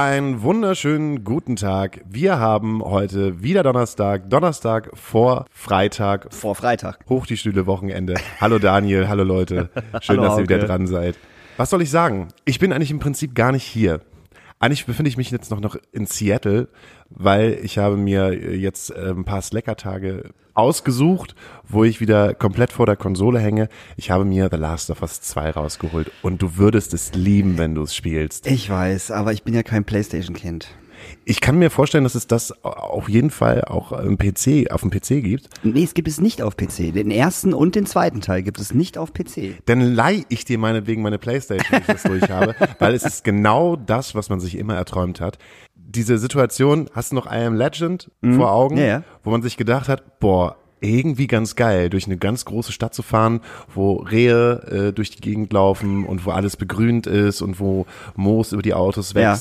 Einen wunderschönen guten Tag. Wir haben heute wieder Donnerstag, Donnerstag vor Freitag, Vor Freitag. hoch die Stühle Wochenende. Hallo Daniel, hallo Leute. Schön, Hallo, dass ihr wieder Hauke. dran seid. Was soll ich sagen? Ich bin eigentlich im Prinzip gar nicht hier. Eigentlich befinde ich mich jetzt noch, noch in Seattle, weil ich habe mir jetzt äh, ein paar Slacker-Tage ausgesucht, wo ich wieder komplett vor der Konsole hänge. Ich habe mir The Last of Us 2 rausgeholt und du würdest es lieben, wenn du es spielst. Ich weiß, aber ich bin ja kein Playstation-Kind. Ich kann mir vorstellen, dass es das auf jeden Fall auch im PC, auf dem PC gibt. Nee, es gibt es nicht auf PC. Den ersten und den zweiten Teil gibt es nicht auf PC. Dann leih ich dir meinetwegen meine Playstation, wenn ich das durch habe, weil es ist genau das, was man sich immer erträumt hat. Diese Situation, hast du noch I Am Legend vor Augen, Ja, ja. wo man sich gedacht hat, boah, irgendwie ganz geil, durch eine ganz große Stadt zu fahren, wo Rehe äh, durch die Gegend laufen und wo alles begrünt ist und wo Moos über die Autos Ja.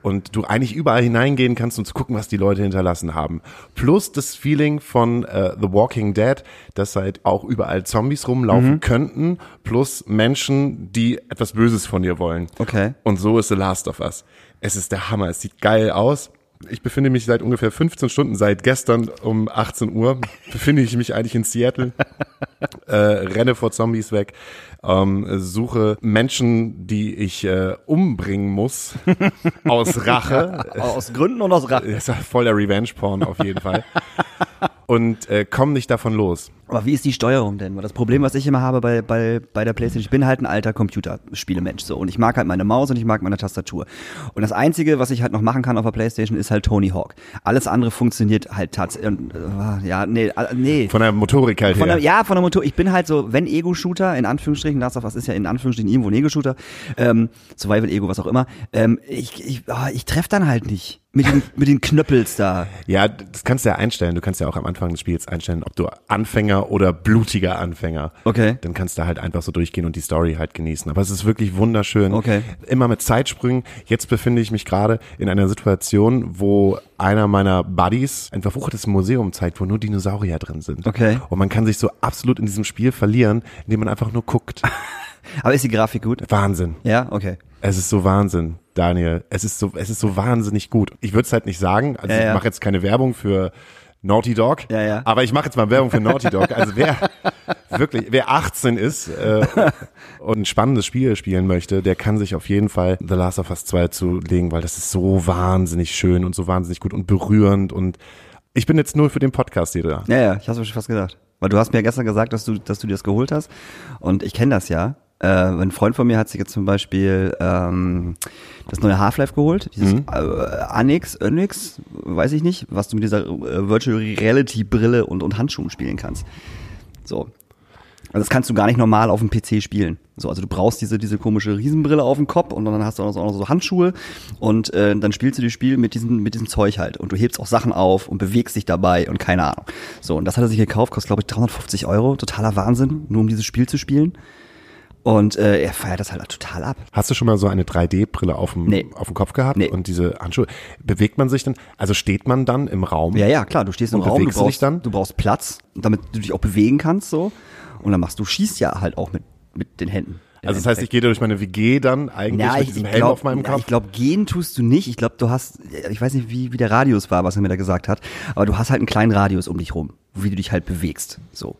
Und du eigentlich überall hineingehen kannst, um zu gucken, was die Leute hinterlassen haben. Plus das Feeling von äh, The Walking Dead, dass halt auch überall Zombies rumlaufen Mhm. könnten, plus Menschen, die etwas Böses von dir wollen. Okay. Und so ist The Last of Us. Es ist der Hammer. Es sieht geil aus. Ich befinde mich seit ungefähr 15 Stunden, seit gestern um 18 Uhr, befinde ich mich eigentlich in Seattle, äh, renne vor Zombies weg, ähm, suche Menschen, die ich äh, umbringen muss, aus Rache. Aus Gründen und aus Rache. Das ist voll der Revenge-Porn auf jeden Fall. Und äh, komm nicht davon los. Aber wie ist die Steuerung denn? Weil das Problem, was ich immer habe bei, bei, bei der Playstation, ich bin halt ein alter Computerspielemensch so und ich mag halt meine Maus und ich mag meine Tastatur. Und das Einzige, was ich halt noch machen kann auf der Playstation, ist halt Tony Hawk. Alles andere funktioniert halt tatsächlich. Äh, ja, nee, äh, nee. Von der Motorik halt Von her. der, ja, von der Motor. Ich bin halt so, wenn Ego-Shooter, in Anführungsstrichen, Last of Us ist ja in Anführungsstrichen irgendwo ein Ego-Shooter, ähm, Survival-Ego, was auch immer, ähm, ich, ich, oh, ich treffe dann halt nicht. Mit den, mit den Knöppels da. Ja, das kannst du ja einstellen. Du kannst ja auch am Anfang des Spiels einstellen, ob du Anfänger oder blutiger Anfänger. Okay. Dann kannst du halt einfach so durchgehen und die Story halt genießen. Aber es ist wirklich wunderschön. Okay. Immer mit Zeitsprüngen. Jetzt befinde ich mich gerade in einer Situation, wo einer meiner Buddies ein verfruchtetes Museum zeigt, wo nur Dinosaurier drin sind. Okay. Und man kann sich so absolut in diesem Spiel verlieren, indem man einfach nur guckt. Aber ist die Grafik gut? Wahnsinn. Ja, okay. Es ist so Wahnsinn, Daniel. Es ist so, es ist so wahnsinnig gut. Ich würde es halt nicht sagen. Also Ja, ja. ich mache jetzt keine Werbung für Naughty Dog. Ja, ja. Aber ich mache jetzt mal Werbung für Naughty Dog. Also wer wirklich, wer 18 ist äh, und ein spannendes Spiel spielen möchte, der kann sich auf jeden Fall The Last of Us 2 zulegen, weil das ist so wahnsinnig schön und so wahnsinnig gut und berührend und ich bin jetzt nur für den Podcast hier da. Ja, ja, ich hab's mir schon fast gedacht. Weil du hast mir ja gestern gesagt, dass du, dass du dir das geholt hast. Und ich kenne das ja. Äh, ein Freund von mir hat sich jetzt zum Beispiel ähm, das neue Half-Life geholt, dieses äh, Anix, Onyx, weiß ich nicht, was du mit dieser äh, Virtual Reality Brille und, und Handschuhen spielen kannst. So. Also das kannst du gar nicht normal auf dem PC spielen. So, also du brauchst diese, diese komische Riesenbrille auf dem Kopf und dann hast du auch noch so, auch noch so Handschuhe und äh, dann spielst du das Spiel mit diesem, mit diesem Zeug halt und du hebst auch Sachen auf und bewegst dich dabei und keine Ahnung. So, und das hat er sich gekauft, kostet glaube ich 350 Euro, totaler Wahnsinn, nur um dieses Spiel zu spielen. Und äh, er feiert das halt total ab. Hast du schon mal so eine 3D-Brille auf dem, Nee. auf dem Kopf gehabt Nee. und diese Handschuhe? Bewegt man sich dann? Also steht man dann im Raum? Ja, ja, klar, du stehst im Raum, du du dich brauchst, dann? du brauchst Platz, damit du dich auch bewegen kannst so. Und dann machst du, schießt ja halt auch mit, mit den Händen. Also das heißt, ich gehe durch meine WG dann eigentlich Ja, mit diesem Helm glaub, auf meinem ja, Kopf? Ich glaube, gehen tust du nicht. Ich glaube, du hast, ich weiß nicht, wie, wie der Radius war, was er mir da gesagt hat, aber du hast halt einen kleinen Radius um dich rum, wie du dich halt bewegst. So.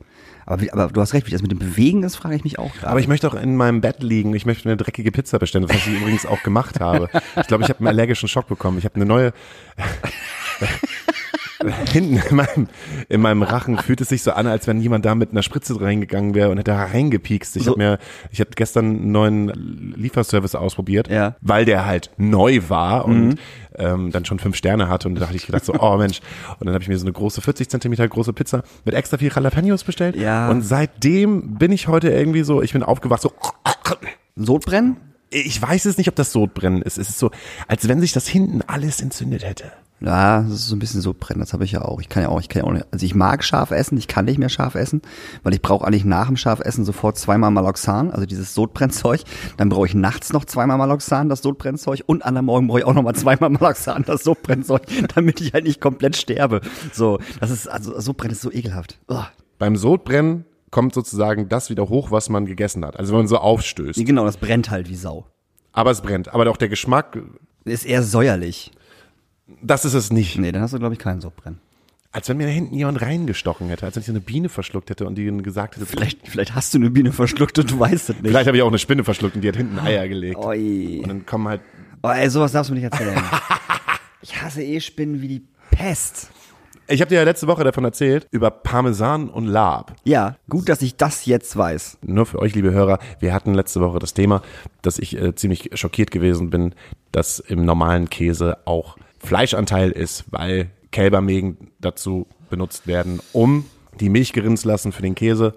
Aber, wie, aber du hast recht, wie das mit dem Bewegen ist, frage ich mich auch gerade. Aber ich möchte auch in meinem Bett liegen. Ich möchte eine dreckige Pizza bestellen, was ich übrigens auch gemacht habe. Ich glaube, ich habe einen allergischen Schock bekommen. Ich habe eine neue. Hinten in meinem, in meinem Rachen fühlt es sich so an, als wenn jemand da mit einer Spritze reingegangen wäre und hätte da reingepiekst. Ich So. habe mir, ich habe gestern einen neuen Lieferservice ausprobiert, Ja. weil der halt neu war und ähm, dann schon fünf Sterne hatte und da dachte ich gedacht so, oh Mensch. Und dann habe ich mir so eine große 40 Zentimeter große Pizza mit extra viel Jalapenos bestellt. Ja. Und seitdem bin ich heute irgendwie so, ich bin aufgewacht so, Sodbrennen? ich weiß es nicht, ob das Sodbrennen ist. Es ist so, als wenn sich das hinten alles entzündet hätte. Ja, das ist so ein bisschen Sodbrennen, das habe ich ja auch. Ich kann ja auch, ich kann ja auch nicht, also ich mag scharf essen, ich kann nicht mehr scharf essen, weil ich brauche eigentlich nach dem Scharfessen sofort zweimal Maloxan, also dieses Sodbrennzeug. Dann brauche ich nachts noch zweimal Maloxan, das Sodbrennzeug, und an der Morgen brauche ich auch noch mal zweimal Maloxan, das Sodbrennzeug, damit ich halt nicht komplett sterbe. So, das ist, also Sodbrennen ist so ekelhaft. Ugh. Beim Sodbrennen kommt sozusagen das wieder hoch, was man gegessen hat. Also wenn man so aufstößt. Genau, das brennt halt wie Sau. Aber es brennt. Aber auch der Geschmack Ist eher säuerlich. Das ist es nicht. Nee, dann hast du, glaube ich, keinen Sodbrennen. Als wenn mir da hinten jemand reingestochen hätte, als wenn ich so eine Biene verschluckt hätte und die gesagt hätte, Vielleicht, vielleicht hast du eine Biene verschluckt und du weißt es nicht. vielleicht habe ich auch eine Spinne verschluckt und die hat hinten Eier gelegt. Oi. Und dann kommen halt Oh, ey, sowas darfst du mir nicht erzählen. ich hasse eh Spinnen wie die Pest. Ich habe dir ja letzte Woche davon erzählt, über Parmesan und Lab. Ja, gut, dass ich das jetzt weiß. Nur für euch, liebe Hörer, wir hatten letzte Woche das Thema, dass ich äh, ziemlich schockiert gewesen bin, dass im normalen Käse auch Fleischanteil ist, weil Kälbermägen dazu benutzt werden, um die Milch gerinnen zu lassen für den Käse.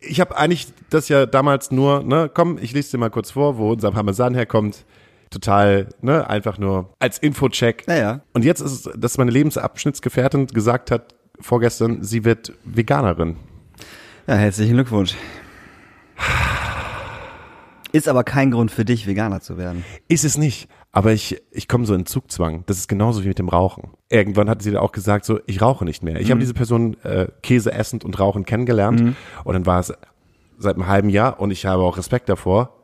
Ich habe eigentlich das ja damals nur, ne, komm, ich lese dir mal kurz vor, wo unser Parmesan herkommt. Total, ne, einfach nur als Infocheck. Naja. Und jetzt ist es, dass meine Lebensabschnittsgefährtin gesagt hat, vorgestern, sie wird Veganerin. Ja, herzlichen Glückwunsch. Ist aber kein Grund für dich, Veganer zu werden. Ist es nicht. Aber ich, ich komme so in Zugzwang. Das ist genauso wie mit dem Rauchen. Irgendwann hat sie dann auch gesagt, so, ich rauche nicht mehr. Ich habe diese Person äh, Käse essend und rauchen kennengelernt. Und dann war es seit einem halben Jahr und ich habe auch Respekt davor.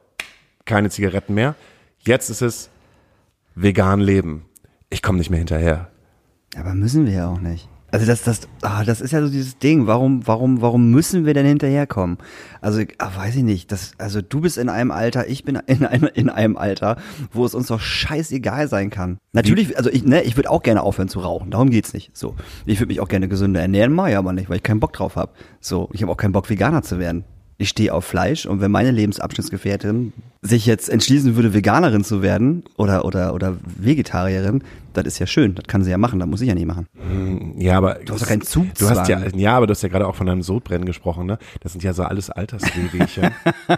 Keine Zigaretten mehr. Jetzt ist es vegan leben. Ich komme nicht mehr hinterher. Aber müssen wir ja auch nicht. Also das, das, ah, das ist ja so dieses Ding. Warum, warum, warum müssen wir denn hinterherkommen? Also, ah, weiß ich nicht. Das, also du bist in einem Alter, ich bin in einem, in einem Alter, wo es uns doch scheißegal sein kann. Natürlich, also ich, ne, ich würde auch gerne aufhören zu rauchen. Darum geht's nicht. So, ich würde mich auch gerne gesünder ernähren, mal ja aber nicht, weil ich keinen Bock drauf habe. So, ich habe auch keinen Bock Veganer zu werden. Ich stehe auf Fleisch und wenn meine Lebensabschnittsgefährtin sich jetzt entschließen würde, Veganerin zu werden oder oder oder Vegetarierin, das ist ja schön. Das kann sie ja machen. Das muss ich ja nicht machen. Ja, aber Du hast doch keinen Zugzwang. Du hast ja, ja, aber du hast ja gerade auch von deinem Sodbrennen gesprochen, ne? Das sind ja so alles Alterswehwehchen.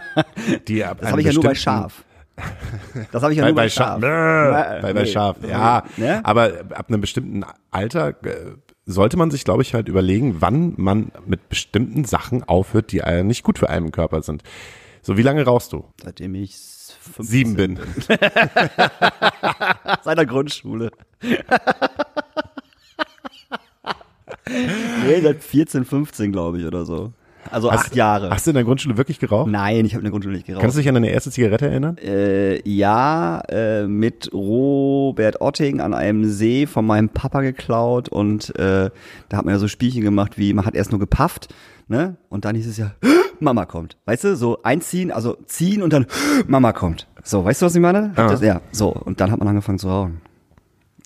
die ab Das habe ich ja nur bei Schaf. Das habe ich ja Bei, nur bei, bei Schaf. Schaf. Bei, bei Nee. Schaf. Ja, Ne? aber ab einem bestimmten Alter äh, sollte man sich, glaube ich, halt überlegen, wann man mit bestimmten Sachen aufhört, die nicht gut für einen Körper sind. So, wie lange rauchst du? Seitdem ich 15 Sieben bin. Seit der Grundschule. nee, seit 14, 15, glaube ich, oder so. Also acht Jahre. Hast du in der Grundschule wirklich geraucht? Nein, ich habe in der Grundschule nicht geraucht. Kannst du dich an deine erste Zigarette erinnern? äh, ja, äh, mit Robert Otting an einem See von meinem Papa geklaut und äh, da hat man ja so Spielchen gemacht, wie man hat erst nur gepafft, ne? Und dann hieß es ja, Mama kommt. Weißt du, so einziehen, also ziehen und dann Mama kommt. So, weißt du, was ich meine? Ja. Das, ja, so. Und dann hat man angefangen zu rauchen.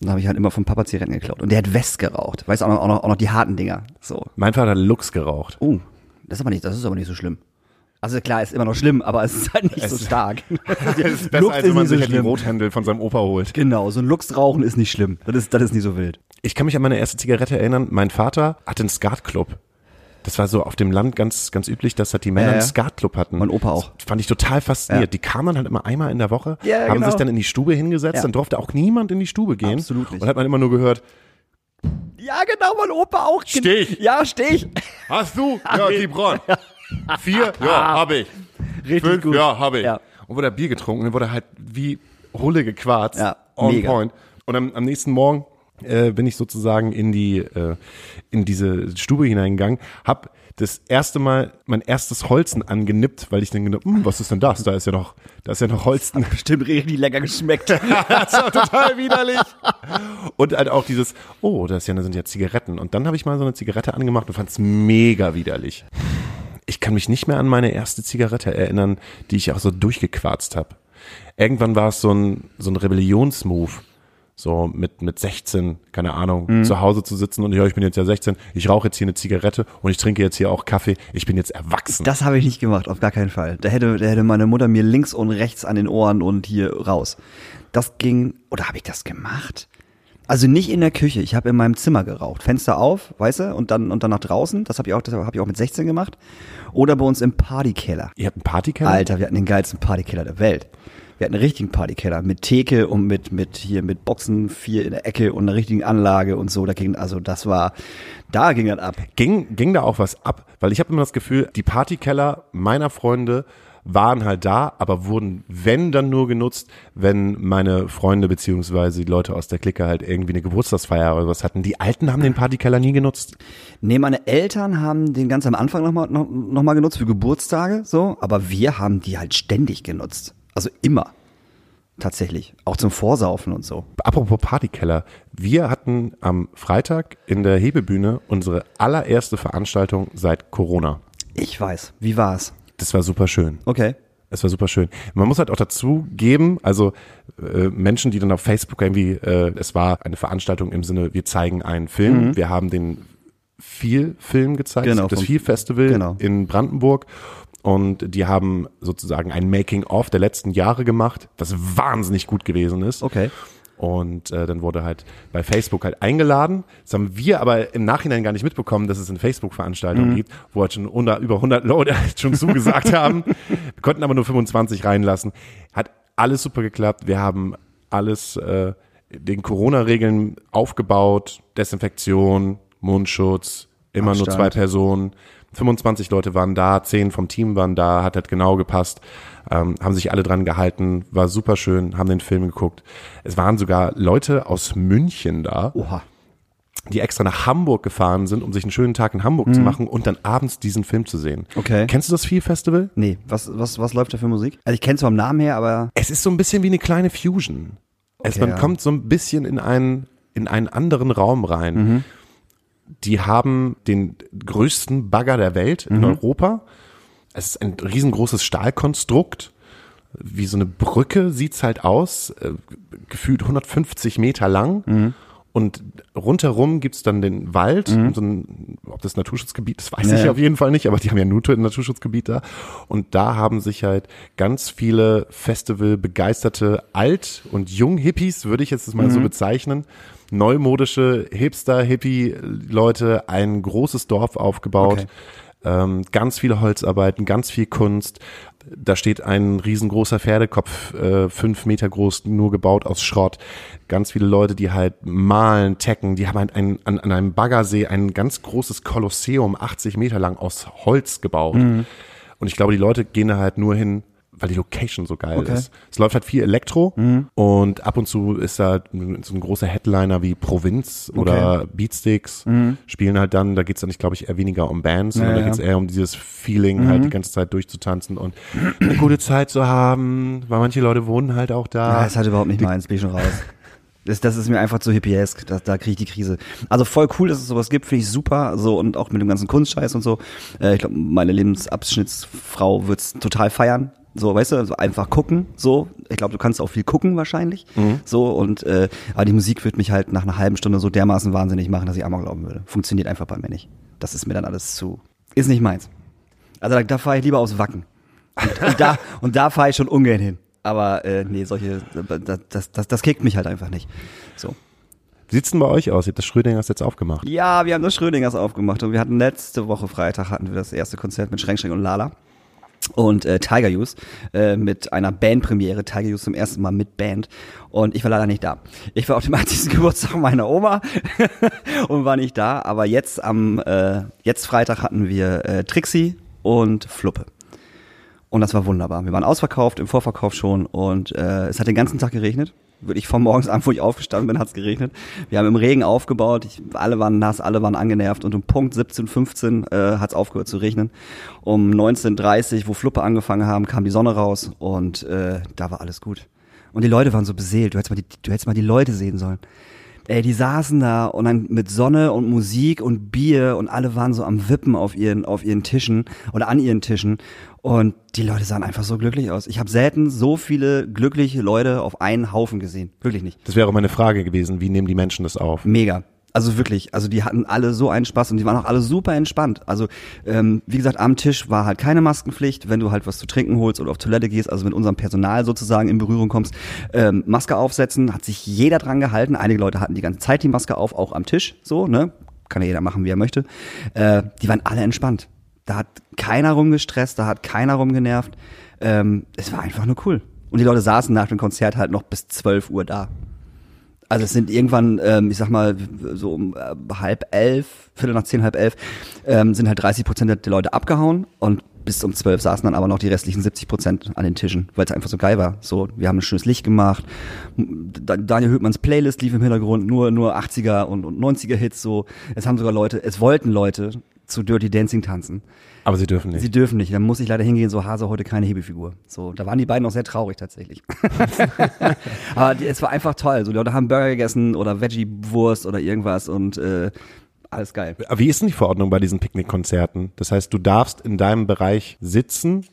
Dann habe ich halt immer vom Papa Zigaretten geklaut. Und der hat West geraucht. Weißt du, auch noch, auch noch, auch noch die harten Dinger. So. Mein Vater hat Lux geraucht. Oh, das ist aber nicht, das ist aber nicht so schlimm. Also klar, ist immer noch schlimm, aber es ist halt nicht so stark. Das ist besser, Lux als ist wenn man nicht so sich halt die. Rothändel von seinem Opa holt. Genau, so ein Lux-Rauchen ist nicht schlimm. Das ist, das ist nicht so wild. Ich kann mich an meine erste Zigarette erinnern. Mein Vater hatte einen Skatclub. Das war so auf dem Land ganz, ganz üblich, dass halt die Männer Ja, ja. einen Skatclub hatten. Mein Opa auch. Das fand ich total fasziniert. Ja. Die kamen halt immer einmal in der Woche, Ja, haben genau. sich dann in die Stube hingesetzt, dann durfte auch niemand in die Stube gehen. Absolut nicht. Und hat man immer nur gehört, Ja, genau, mein Opa auch. Steh ich. Ja, steh ich. hast du? Ja, Gibron. Vier? Ja, hab ich. Richtig Fünf? gut. Ja, hab ich. Ja. Und wurde Bier getrunken, dann wurde halt wie Hulle gequarzt. Ja, on mega. point. Und am, am nächsten Morgen äh, bin ich sozusagen in die äh, in diese Stube hineingegangen, hab das erste Mal mein erstes Holzen angenippt, weil ich dann gedacht, hm, was ist denn das? Da ist ja noch, da ist ja noch Holzen. Bestimmt richtig lecker geschmeckt. das war total widerlich. Und halt auch dieses, oh, das, ja, das sind ja Zigaretten. Und dann habe ich mal so eine Zigarette angemacht und fand es mega widerlich. Ich kann mich nicht mehr an meine erste Zigarette erinnern, die ich auch so durchgequarzt habe. Irgendwann war es so ein, so ein Rebellionsmove. So mit, mit 16, keine Ahnung, zu Hause zu sitzen und ja, ich bin jetzt ja 16, ich rauche jetzt hier eine Zigarette und ich trinke jetzt hier auch Kaffee, ich bin jetzt erwachsen. Das habe ich nicht gemacht, auf gar keinen Fall. Da hätte, da hätte meine Mutter mir links und rechts an den Ohren und hier raus. Das ging, oder habe ich das gemacht? Also nicht in der Küche. Ich habe in meinem Zimmer geraucht. Fenster auf, weißt du, und dann, und dann nach draußen. Das habe ich auch, das habe ich auch mit 16 gemacht. Oder bei uns im Partykeller. Ihr habt einen Partykeller? Alter, wir hatten den geilsten Partykeller der Welt. Wir hatten einen richtigen Partykeller mit Theke und mit, mit hier, mit Boxen, vier in der Ecke und einer richtigen Anlage und so. Da ging, also das war, da ging das ab. Ging, ging da auch was ab? Weil ich habe immer das Gefühl, die Partykeller meiner Freunde waren halt da, aber wurden, wenn dann nur genutzt, wenn meine Freunde beziehungsweise die Leute aus der Clique halt irgendwie eine Geburtstagsfeier oder was hatten. Die Alten haben den Partykeller nie genutzt. Nee, meine Eltern haben den ganz am Anfang nochmal noch, noch mal genutzt für Geburtstage, so, aber wir haben die halt ständig genutzt. Also immer. Tatsächlich. Auch zum Vorsaufen und so. Apropos Partykeller. Wir hatten am Freitag in der Hebebühne unsere allererste Veranstaltung seit Corona. Ich weiß. Wie war's? Das war super schön. Okay. Es war super schön. Man muss halt auch dazu geben, also äh, Menschen, die dann auf Facebook irgendwie, äh, es war eine Veranstaltung im Sinne, wir zeigen einen Film. Wir haben den viel Film gezeigt, Genau, das viel Festival genau. in Brandenburg. Und die haben sozusagen ein Making-of der letzten Jahre gemacht, was wahnsinnig gut gewesen ist. Okay. Und äh, dann wurde halt bei Facebook halt eingeladen. Das haben wir aber im Nachhinein gar nicht mitbekommen, dass es eine Facebook-Veranstaltung gibt, wo halt schon unter, über 100 Leute schon zugesagt haben. Wir konnten aber nur 25 reinlassen. Hat alles super geklappt. Wir haben alles äh, den Corona-Regeln aufgebaut. Desinfektion, Mundschutz, immer nur Abstand. zwei Personen. 25 Leute waren da, 10 vom Team waren da, hat halt genau gepasst, ähm, haben sich alle dran gehalten, war super schön, haben den Film geguckt. Es waren sogar Leute aus München da, Oha. die extra nach Hamburg gefahren sind, um sich einen schönen Tag in Hamburg zu machen und dann abends diesen Film zu sehen. Mhm. Okay. Kennst du das Viel Festival? Nee, was, was, was läuft da für Musik? Also ich kenne es vom Namen her, aber Es ist so ein bisschen wie eine kleine Fusion. es, Okay, man ja. kommt so ein bisschen in einen, in einen anderen Raum rein. Mhm. Die haben den größten Bagger der Welt Mhm. in Europa. Es ist ein riesengroßes Stahlkonstrukt. Wie so eine Brücke sieht's halt aus. Äh, gefühlt 150 Meter lang. Mhm. Und rundherum gibt's dann den Wald, so ein, ob das Naturschutzgebiet ist, weiß Ja, ich auf jeden Fall nicht, aber die haben ja nur ein Naturschutzgebiet da. Und da haben sich halt ganz viele Festival-begeisterte Alt- und Jung-Hippies, würde ich jetzt mal so bezeichnen, neumodische Hipster-Hippie-Leute, ein großes Dorf aufgebaut. Okay. Ähm, ganz viele Holzarbeiten, ganz viel Kunst. Da steht ein riesengroßer Pferdekopf, äh, fünf Meter groß, nur gebaut aus Schrott. Ganz viele Leute, die halt malen, tecken. Die haben halt ein, an, an einem Baggersee ein ganz großes Kolosseum, 80 Meter lang, aus Holz gebaut. Mhm. Und ich glaube, die Leute gehen da halt nur hin, weil die Location so geil Okay. Mhm. ist. Es läuft halt viel Elektro und ab und zu ist da so ein großer Headliner wie Provinz oder Beatsticks spielen halt dann, da geht's dann, ich glaube ich, eher weniger um Bands, sondern Ja, da geht's eher um dieses Feeling, halt die ganze Zeit durchzutanzen und eine gute Zeit zu haben, weil manche Leute wohnen halt auch da. Ja, ist halt überhaupt nicht meins, bin ich schon raus. Das, das ist mir einfach zu hippiesk, da, da kriege ich die Krise. Also voll cool, dass es sowas gibt, finde ich super. So und auch mit dem ganzen Kunstscheiß und so. Äh, ich glaube, meine Lebensabschnittsfrau wird's total feiern. So, weißt du, also einfach gucken, so. Ich glaube, du kannst auch viel gucken wahrscheinlich. So, und äh, aber die Musik wird mich halt nach einer halben Stunde so dermaßen wahnsinnig machen, dass ich einmal glauben würde. Funktioniert einfach bei mir nicht. Das ist mir dann alles zu. Ist nicht meins. Also da, da fahre ich lieber aufs Wacken. Und, und da, und da fahre ich schon ungern hin. Aber äh, nee, solche, das, das, das, das kickt mich halt einfach nicht. So. Sieht's denn bei euch aus? Ihr habt das Schrödingers jetzt aufgemacht. Ja, wir haben das Schrödingers aufgemacht und wir hatten letzte Woche Freitag hatten wir das erste Konzert mit Schränk Schränk und Lala und äh, Tiger Use äh, mit einer Bandpremiere. Tiger Use zum ersten Mal mit Band und ich war leider nicht da. Ich war auf dem 80. Geburtstag meiner Oma und war nicht da, aber jetzt am äh, jetzt Freitag hatten wir äh, Trixie und Fluppe. Und das war wunderbar. Wir waren ausverkauft, im Vorverkauf schon und äh, es hat den ganzen Tag geregnet. Wirklich von morgens an, wo ich aufgestanden bin, hat's geregnet. Wir haben im Regen aufgebaut, ich, alle waren nass, alle waren angenervt und um Punkt 17.15 äh, hat's aufgehört zu regnen. Um 19.30 wo Fluppe angefangen haben, kam die Sonne raus und äh, da war alles gut. Und die Leute waren so beseelt, du hättest mal die, du hättest mal die Leute sehen sollen. Ey, die saßen da und dann mit Sonne und Musik und Bier und alle waren so am Wippen auf ihren, auf ihren Tischen oder an ihren Tischen. Und die Leute sahen einfach so glücklich aus. Ich habe selten so viele glückliche Leute auf einen Haufen gesehen. Wirklich nicht. Das wäre auch meine Frage gewesen, wie nehmen die Menschen das auf? Mega. Also wirklich, also die hatten alle so einen Spaß und die waren auch alle super entspannt. Also ähm, wie gesagt, am Tisch war halt keine Maskenpflicht, wenn du halt was zu trinken holst oder auf Toilette gehst, also mit unserem Personal sozusagen in Berührung kommst, ähm, Maske aufsetzen, hat sich jeder dran gehalten. Einige Leute hatten die ganze Zeit die Maske auf, auch am Tisch, so, ne? Kann ja jeder machen, wie er möchte. Äh, die waren alle entspannt. Da hat keiner rumgestresst, da hat keiner rumgenervt. Ähm, es war einfach nur cool. Und die Leute saßen nach dem Konzert halt noch bis 12 Uhr da. Also es sind irgendwann, ähm, ich sag mal, so um äh, halb elf, Viertel nach zehn, halb elf, ähm, sind halt 30 Prozent der Leute abgehauen und bis um zwölf saßen dann aber noch die restlichen 70 Prozent an den Tischen, weil es einfach so geil war. So, wir haben ein schönes Licht gemacht. Da- Daniel Höhtmanns Playlist lief im Hintergrund, nur, nur 80er und, und 90er Hits so. Es haben sogar Leute, es wollten Leute zu Dirty Dancing tanzen. Aber sie dürfen nicht. Sie dürfen nicht. Dann muss ich leider hingehen, so Hase heute keine Hebefigur. So, da waren die beiden auch sehr traurig tatsächlich. Aber die, es war einfach toll. So, die Leute haben Burger gegessen oder Veggie-Wurst oder irgendwas und äh, alles geil. Aber Wie ist denn die Verordnung bei diesen Picknickkonzerten? Das heißt, du darfst in deinem Bereich sitzen,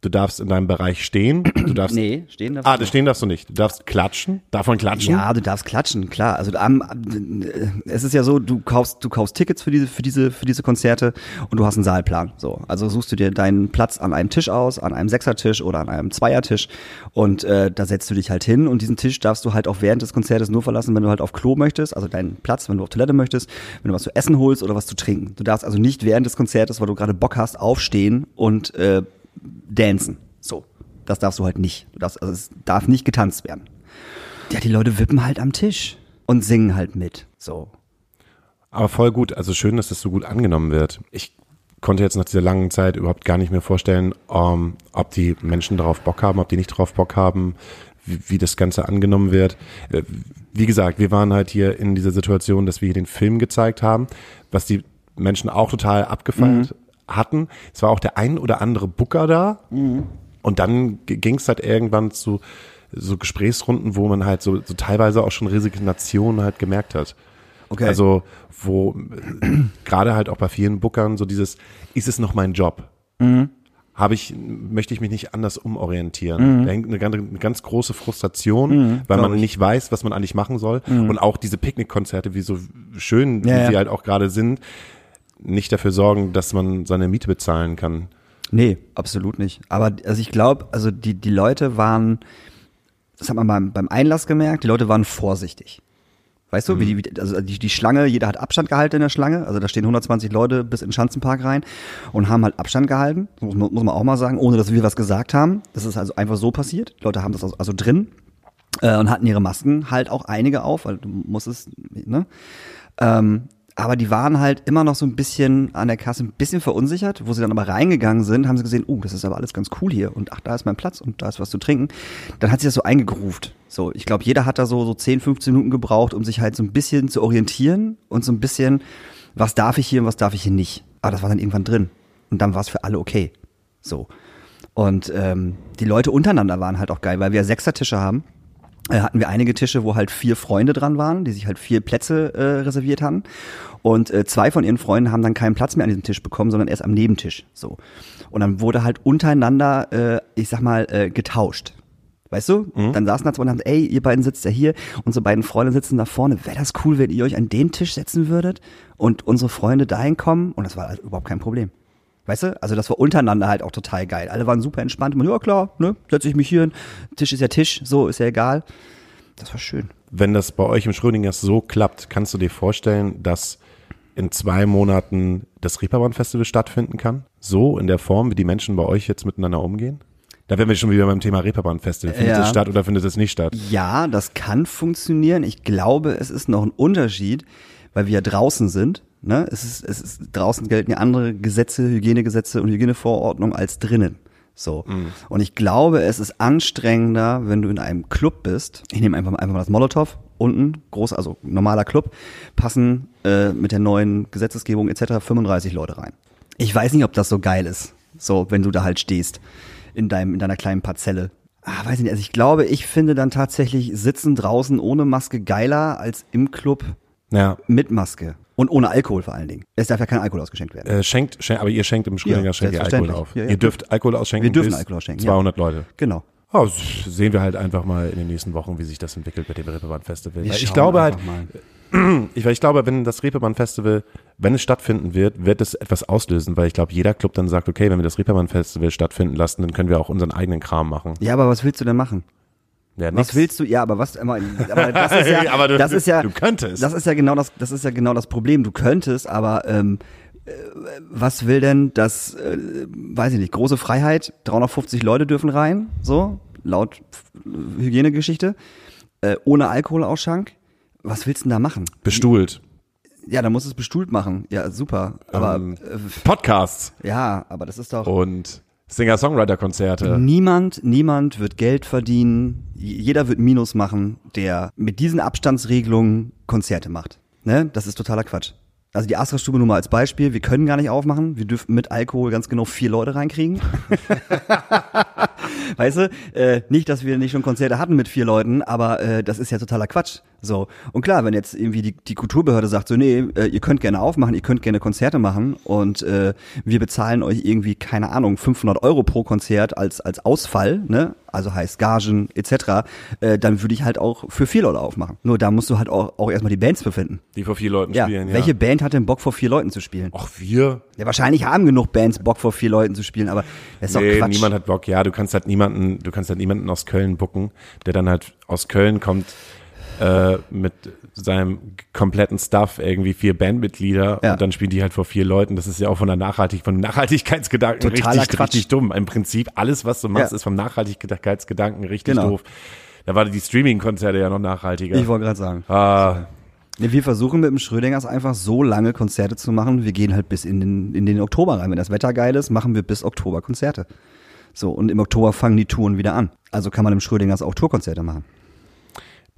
du darfst in deinem Bereich stehen, du darfst. Nee, stehen darf Ah, das stehen darfst du nicht. Du darfst klatschen. Davon klatschen? Ja, du darfst klatschen, klar. Also am, es ist ja so, du kaufst, du kaufst Tickets für diese, für diese, für diese Konzerte und du hast einen Saalplan. So, also suchst du dir deinen Platz an einem Tisch aus, an einem Sechsertisch oder an einem Zweiertisch und äh, da setzt du dich halt hin und diesen Tisch darfst du halt auch während des Konzertes nur verlassen, wenn du halt auf Klo möchtest, also deinen Platz, wenn du auf Toilette möchtest, wenn du was zu essen holst oder was zu trinken. Du darfst also nicht während des Konzertes, weil du gerade Bock hast, aufstehen und äh, dancen. So, das darfst du halt nicht. Du darfst, also es darf nicht getanzt werden. Ja, die Leute wippen halt am Tisch und singen halt mit. So. Aber voll gut. Also schön, dass das so gut angenommen wird. Ich konnte jetzt nach dieser langen Zeit überhaupt gar nicht mehr vorstellen, ähm, ob die Menschen darauf Bock haben, ob die nicht darauf Bock haben, wie, wie das Ganze angenommen wird. Äh, Wie gesagt, wir waren halt hier in dieser Situation, dass wir hier den Film gezeigt haben, was die Menschen auch total abgefeiert hatten. Es war auch der ein oder andere Booker da. Und dann ging es halt irgendwann zu so Gesprächsrunden, wo man halt so, so teilweise auch schon Resignation halt gemerkt hat. Okay. Also, wo äh, gerade halt auch bei vielen Bookern so dieses, ist es noch mein Job? Habe ich, möchte ich mich nicht anders umorientieren? Da hängt eine, ganz- eine ganz große Frustration, weil man nicht weiß, was man eigentlich machen soll. Und auch diese Picknickkonzerte, wie so schön Ja, wie ja. sie halt auch gerade sind, nicht dafür sorgen, dass man seine Miete bezahlen kann. Nee, absolut nicht. Aber also ich glaube, also die, die Leute waren, das hat man beim, beim Einlass gemerkt, die Leute waren vorsichtig. Weißt du, wie die, also die, die Schlange, jeder hat Abstand gehalten in der Schlange. Also da stehen 120 Leute bis in den Schanzenpark rein und haben halt Abstand gehalten. Muss, man- muss man auch mal sagen, ohne dass wir was gesagt haben. Das ist also einfach so passiert. Die Leute haben das also, also drin äh, und hatten ihre Masken halt auch einige auf, weil du musstest, ne? Ähm, aber die waren halt immer noch so ein bisschen an der Kasse ein bisschen verunsichert. Wo sie dann aber reingegangen sind, haben sie gesehen, oh, das ist aber alles ganz cool hier und ach, da ist mein Platz und da ist was zu trinken. Dann hat sich das so eingegruft. So, ich glaube, jeder hat da so, so 10, 15 Minuten gebraucht, um sich halt so ein bisschen zu orientieren und so ein bisschen, was darf ich hier und was darf ich hier nicht. Aber das war dann irgendwann drin. Und dann war es für alle okay. So. Und ähm, die Leute untereinander waren halt auch geil, weil wir Sechsertische haben hatten wir einige Tische, wo halt vier Freunde dran waren, die sich halt vier Plätze äh, reserviert haben. Und äh, zwei von ihren Freunden haben dann keinen Platz mehr an diesem Tisch bekommen, sondern erst am Nebentisch. So. Und dann wurde halt untereinander, äh, ich sag mal, äh, getauscht. Weißt du? Dann saßen da zwei und haben, ey, ihr beiden sitzt ja hier, unsere beiden Freunde sitzen da vorne. Wäre das cool, wenn ihr euch an den Tisch setzen würdet und unsere Freunde dahin kommen? Und das war halt überhaupt kein Problem. Weißt du? Also das war untereinander halt auch total geil. Alle waren super entspannt. Man, ja klar, ne, setze ich mich hier hin. Tisch ist ja Tisch, so ist ja egal. Das war schön. Wenn das bei euch im Schrödingers so klappt, kannst du dir vorstellen, dass in zwei Monaten das Reeperbahn-Festival stattfinden kann? So in der Form, wie die Menschen bei euch jetzt miteinander umgehen? Da wären wir schon wieder beim Thema Reeperbahn-Festival. Findet Ja. es statt oder findet es nicht statt? Ja, das kann funktionieren. Ich glaube, es ist noch ein Unterschied, weil wir ja draußen sind. Ne? Es ist, es ist, draußen gelten ja andere Gesetze, Hygienegesetze und Hygieneverordnungen als drinnen. So. Und ich glaube, es ist anstrengender, wenn du in einem Club bist. Ich nehme einfach, mal- einfach mal das Molotow unten, groß, also normaler Club, passen äh, mit der neuen Gesetzesgebung etc. 35 Leute rein. Ich weiß nicht, ob das so geil ist, so wenn du da halt stehst in deinem in deiner kleinen Parzelle. Ah, weiß ich nicht. Also ich glaube, ich finde dann tatsächlich Sitzen draußen ohne Maske geiler als im Club Ja. mit Maske. Und ohne Alkohol vor allen Dingen. Es darf ja kein Alkohol ausgeschenkt werden. Äh, schenkt, schenkt, aber ihr schenkt im Schrödinger Ja, schenkt ihr Alkohol auf. Ja, ja, ihr dürft Alkohol ausschenken. Wir dürfen Alkohol ausschenken, ja. 200 Leute. Genau. Oh, sehen wir halt einfach mal in den nächsten Wochen, wie sich das entwickelt mit dem Reeperbahn-Festival. Wir Weil Ich glaube halt, ich, weil ich glaube, wenn das Reeperbahn-Festival, wenn es stattfinden wird, wird es etwas auslösen, weil ich glaube, jeder Club dann sagt, okay, wenn wir das Reeperbahn-Festival stattfinden lassen, dann können wir auch unseren eigenen Kram machen. Ja, aber was willst du denn machen? Ja, Was nix. willst du? Ja, aber was? Aber das ist ja, Aber du- das ist ja, du könntest. Das ist ja genau das, das ist ja genau das Problem. Du könntest, aber ähm, äh, was will denn das? Äh, weiß ich nicht. Große Freiheit. 350 Leute dürfen rein, so laut äh, Hygienegeschichte, äh, ohne Alkoholausschank. Was willst du denn da machen? Bestuhlt. Ja, dann musst du es bestuhlt machen. Ja, super. Aber Ähm, äh, Podcasts ja, aber das ist doch. und Singer-Songwriter-Konzerte. Niemand, niemand wird Geld verdienen. Jeder wird Minus machen, der mit diesen Abstandsregelungen Konzerte macht. Ne? Das ist totaler Quatsch. Also die Astra-Stube nur mal als Beispiel. Wir können gar nicht aufmachen. Wir dürfen mit Alkohol ganz genau vier Leute reinkriegen. weißt du, äh, nicht, dass wir nicht schon Konzerte hatten mit vier Leuten, aber äh, das ist ja totaler Quatsch. So. Und klar, wenn jetzt irgendwie die, die Kulturbehörde sagt, so, nee, äh, ihr könnt gerne aufmachen, ihr könnt gerne Konzerte machen und äh, wir bezahlen euch irgendwie, keine Ahnung, 500 Euro pro Konzert als, als Ausfall, ne? Also heißt Gagen etc., äh, dann würde ich halt auch für vier Leute aufmachen. Nur da musst du halt auch, auch erstmal die Bands befinden. Die vor vier Leuten Ja. spielen, ja. Welche Band hat denn Bock vor vier Leuten zu spielen? Ach, wir? Ja, wahrscheinlich haben genug Bands Bock vor vier Leuten zu spielen, aber das ist doch Nee, Quatsch. niemand hat Bock. Ja, du kannst halt niemanden, du kannst halt niemanden aus Köln bucken, der dann halt aus Köln kommt äh, mit seinem kompletten Stuff, irgendwie vier Bandmitglieder Ja. und dann spielen die halt vor vier Leuten. Das ist ja auch von der Nachhaltig, von Nachhaltigkeitsgedanken Totaler richtig, Quatsch. richtig dumm. Im Prinzip alles, was du machst, Ja. ist vom Nachhaltigkeitsgedanken richtig Genau. doof. Da war die Streaming-Konzerte ja noch nachhaltiger. ich wollte gerade sagen. ah, Nee, wir versuchen mit dem Schrödingers einfach so lange Konzerte zu machen. Wir gehen halt bis in den, in den Oktober rein. Wenn das Wetter geil ist, machen wir bis Oktober Konzerte. So, und im Oktober fangen die Touren wieder an. Also kann man im Schrödingers auch Tourkonzerte machen.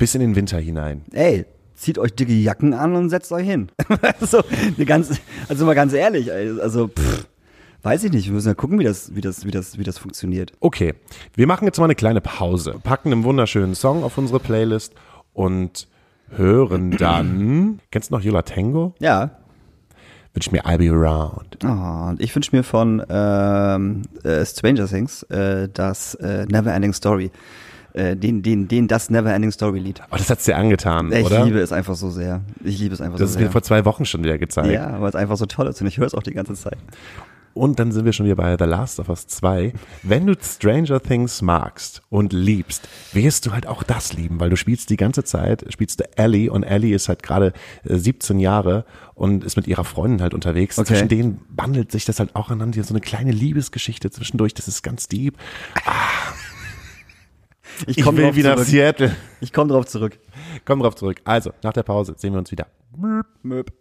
Bis in den Winter hinein. Ey, zieht euch dicke Jacken an und setzt euch hin. so, eine ganz, also mal ganz ehrlich, also pff, weiß ich nicht. Wir müssen ja gucken, wie das, wie das, wie das, wie das funktioniert. Okay, wir machen jetzt mal eine kleine Pause, packen einen wunderschönen Song auf unsere Playlist und hören dann. Kennst du noch Yola Tango? Ja. Wünsch mir I'll Be Around. Oh, und ich wünsche mir von ähm, äh, Stranger Things äh, das äh, Neverending Story. Äh, den, den, den, das Neverending Story Lied. Oh, das hat's dir angetan, Ich oder? liebe es einfach so sehr. Ich liebe es einfach das ist so mir sehr. vor zwei Wochen schon wieder gezeigt. Ja, weil es einfach so toll ist und ich höre es auch die ganze Zeit. Und dann sind wir schon wieder bei The Last of Us 2. Wenn du Stranger Things magst und liebst, wirst du halt auch das lieben, weil du spielst die ganze Zeit, spielst du Ellie und Ellie ist halt gerade äh, 17 Jahre und ist mit ihrer Freundin halt unterwegs. Okay. Zwischen denen bandelt sich das halt auch aneinander, so eine kleine Liebesgeschichte zwischendurch, das ist ganz deep. Ich komm will wieder nach zurück. Seattle. Ich komme drauf zurück. Komm drauf zurück. Also, nach der Pause sehen wir uns wieder. Möp.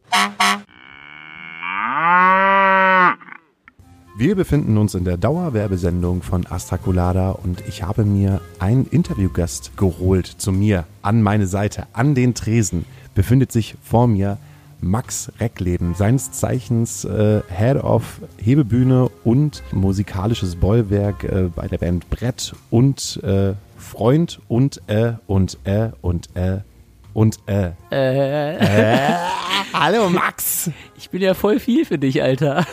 Wir befinden uns in der Dauerwerbesendung von Astrakulada und ich habe mir einen Interviewgast geholt zu mir an meine Seite. An den Tresen befindet sich vor mir Max Reckleben, seines Zeichens äh, Head of Hebebühne und musikalisches Bollwerk äh, bei der Band Brett und äh, Freund und äh und äh und äh und äh. Äh, Hallo Max! ich bin ja voll viel für dich, Alter.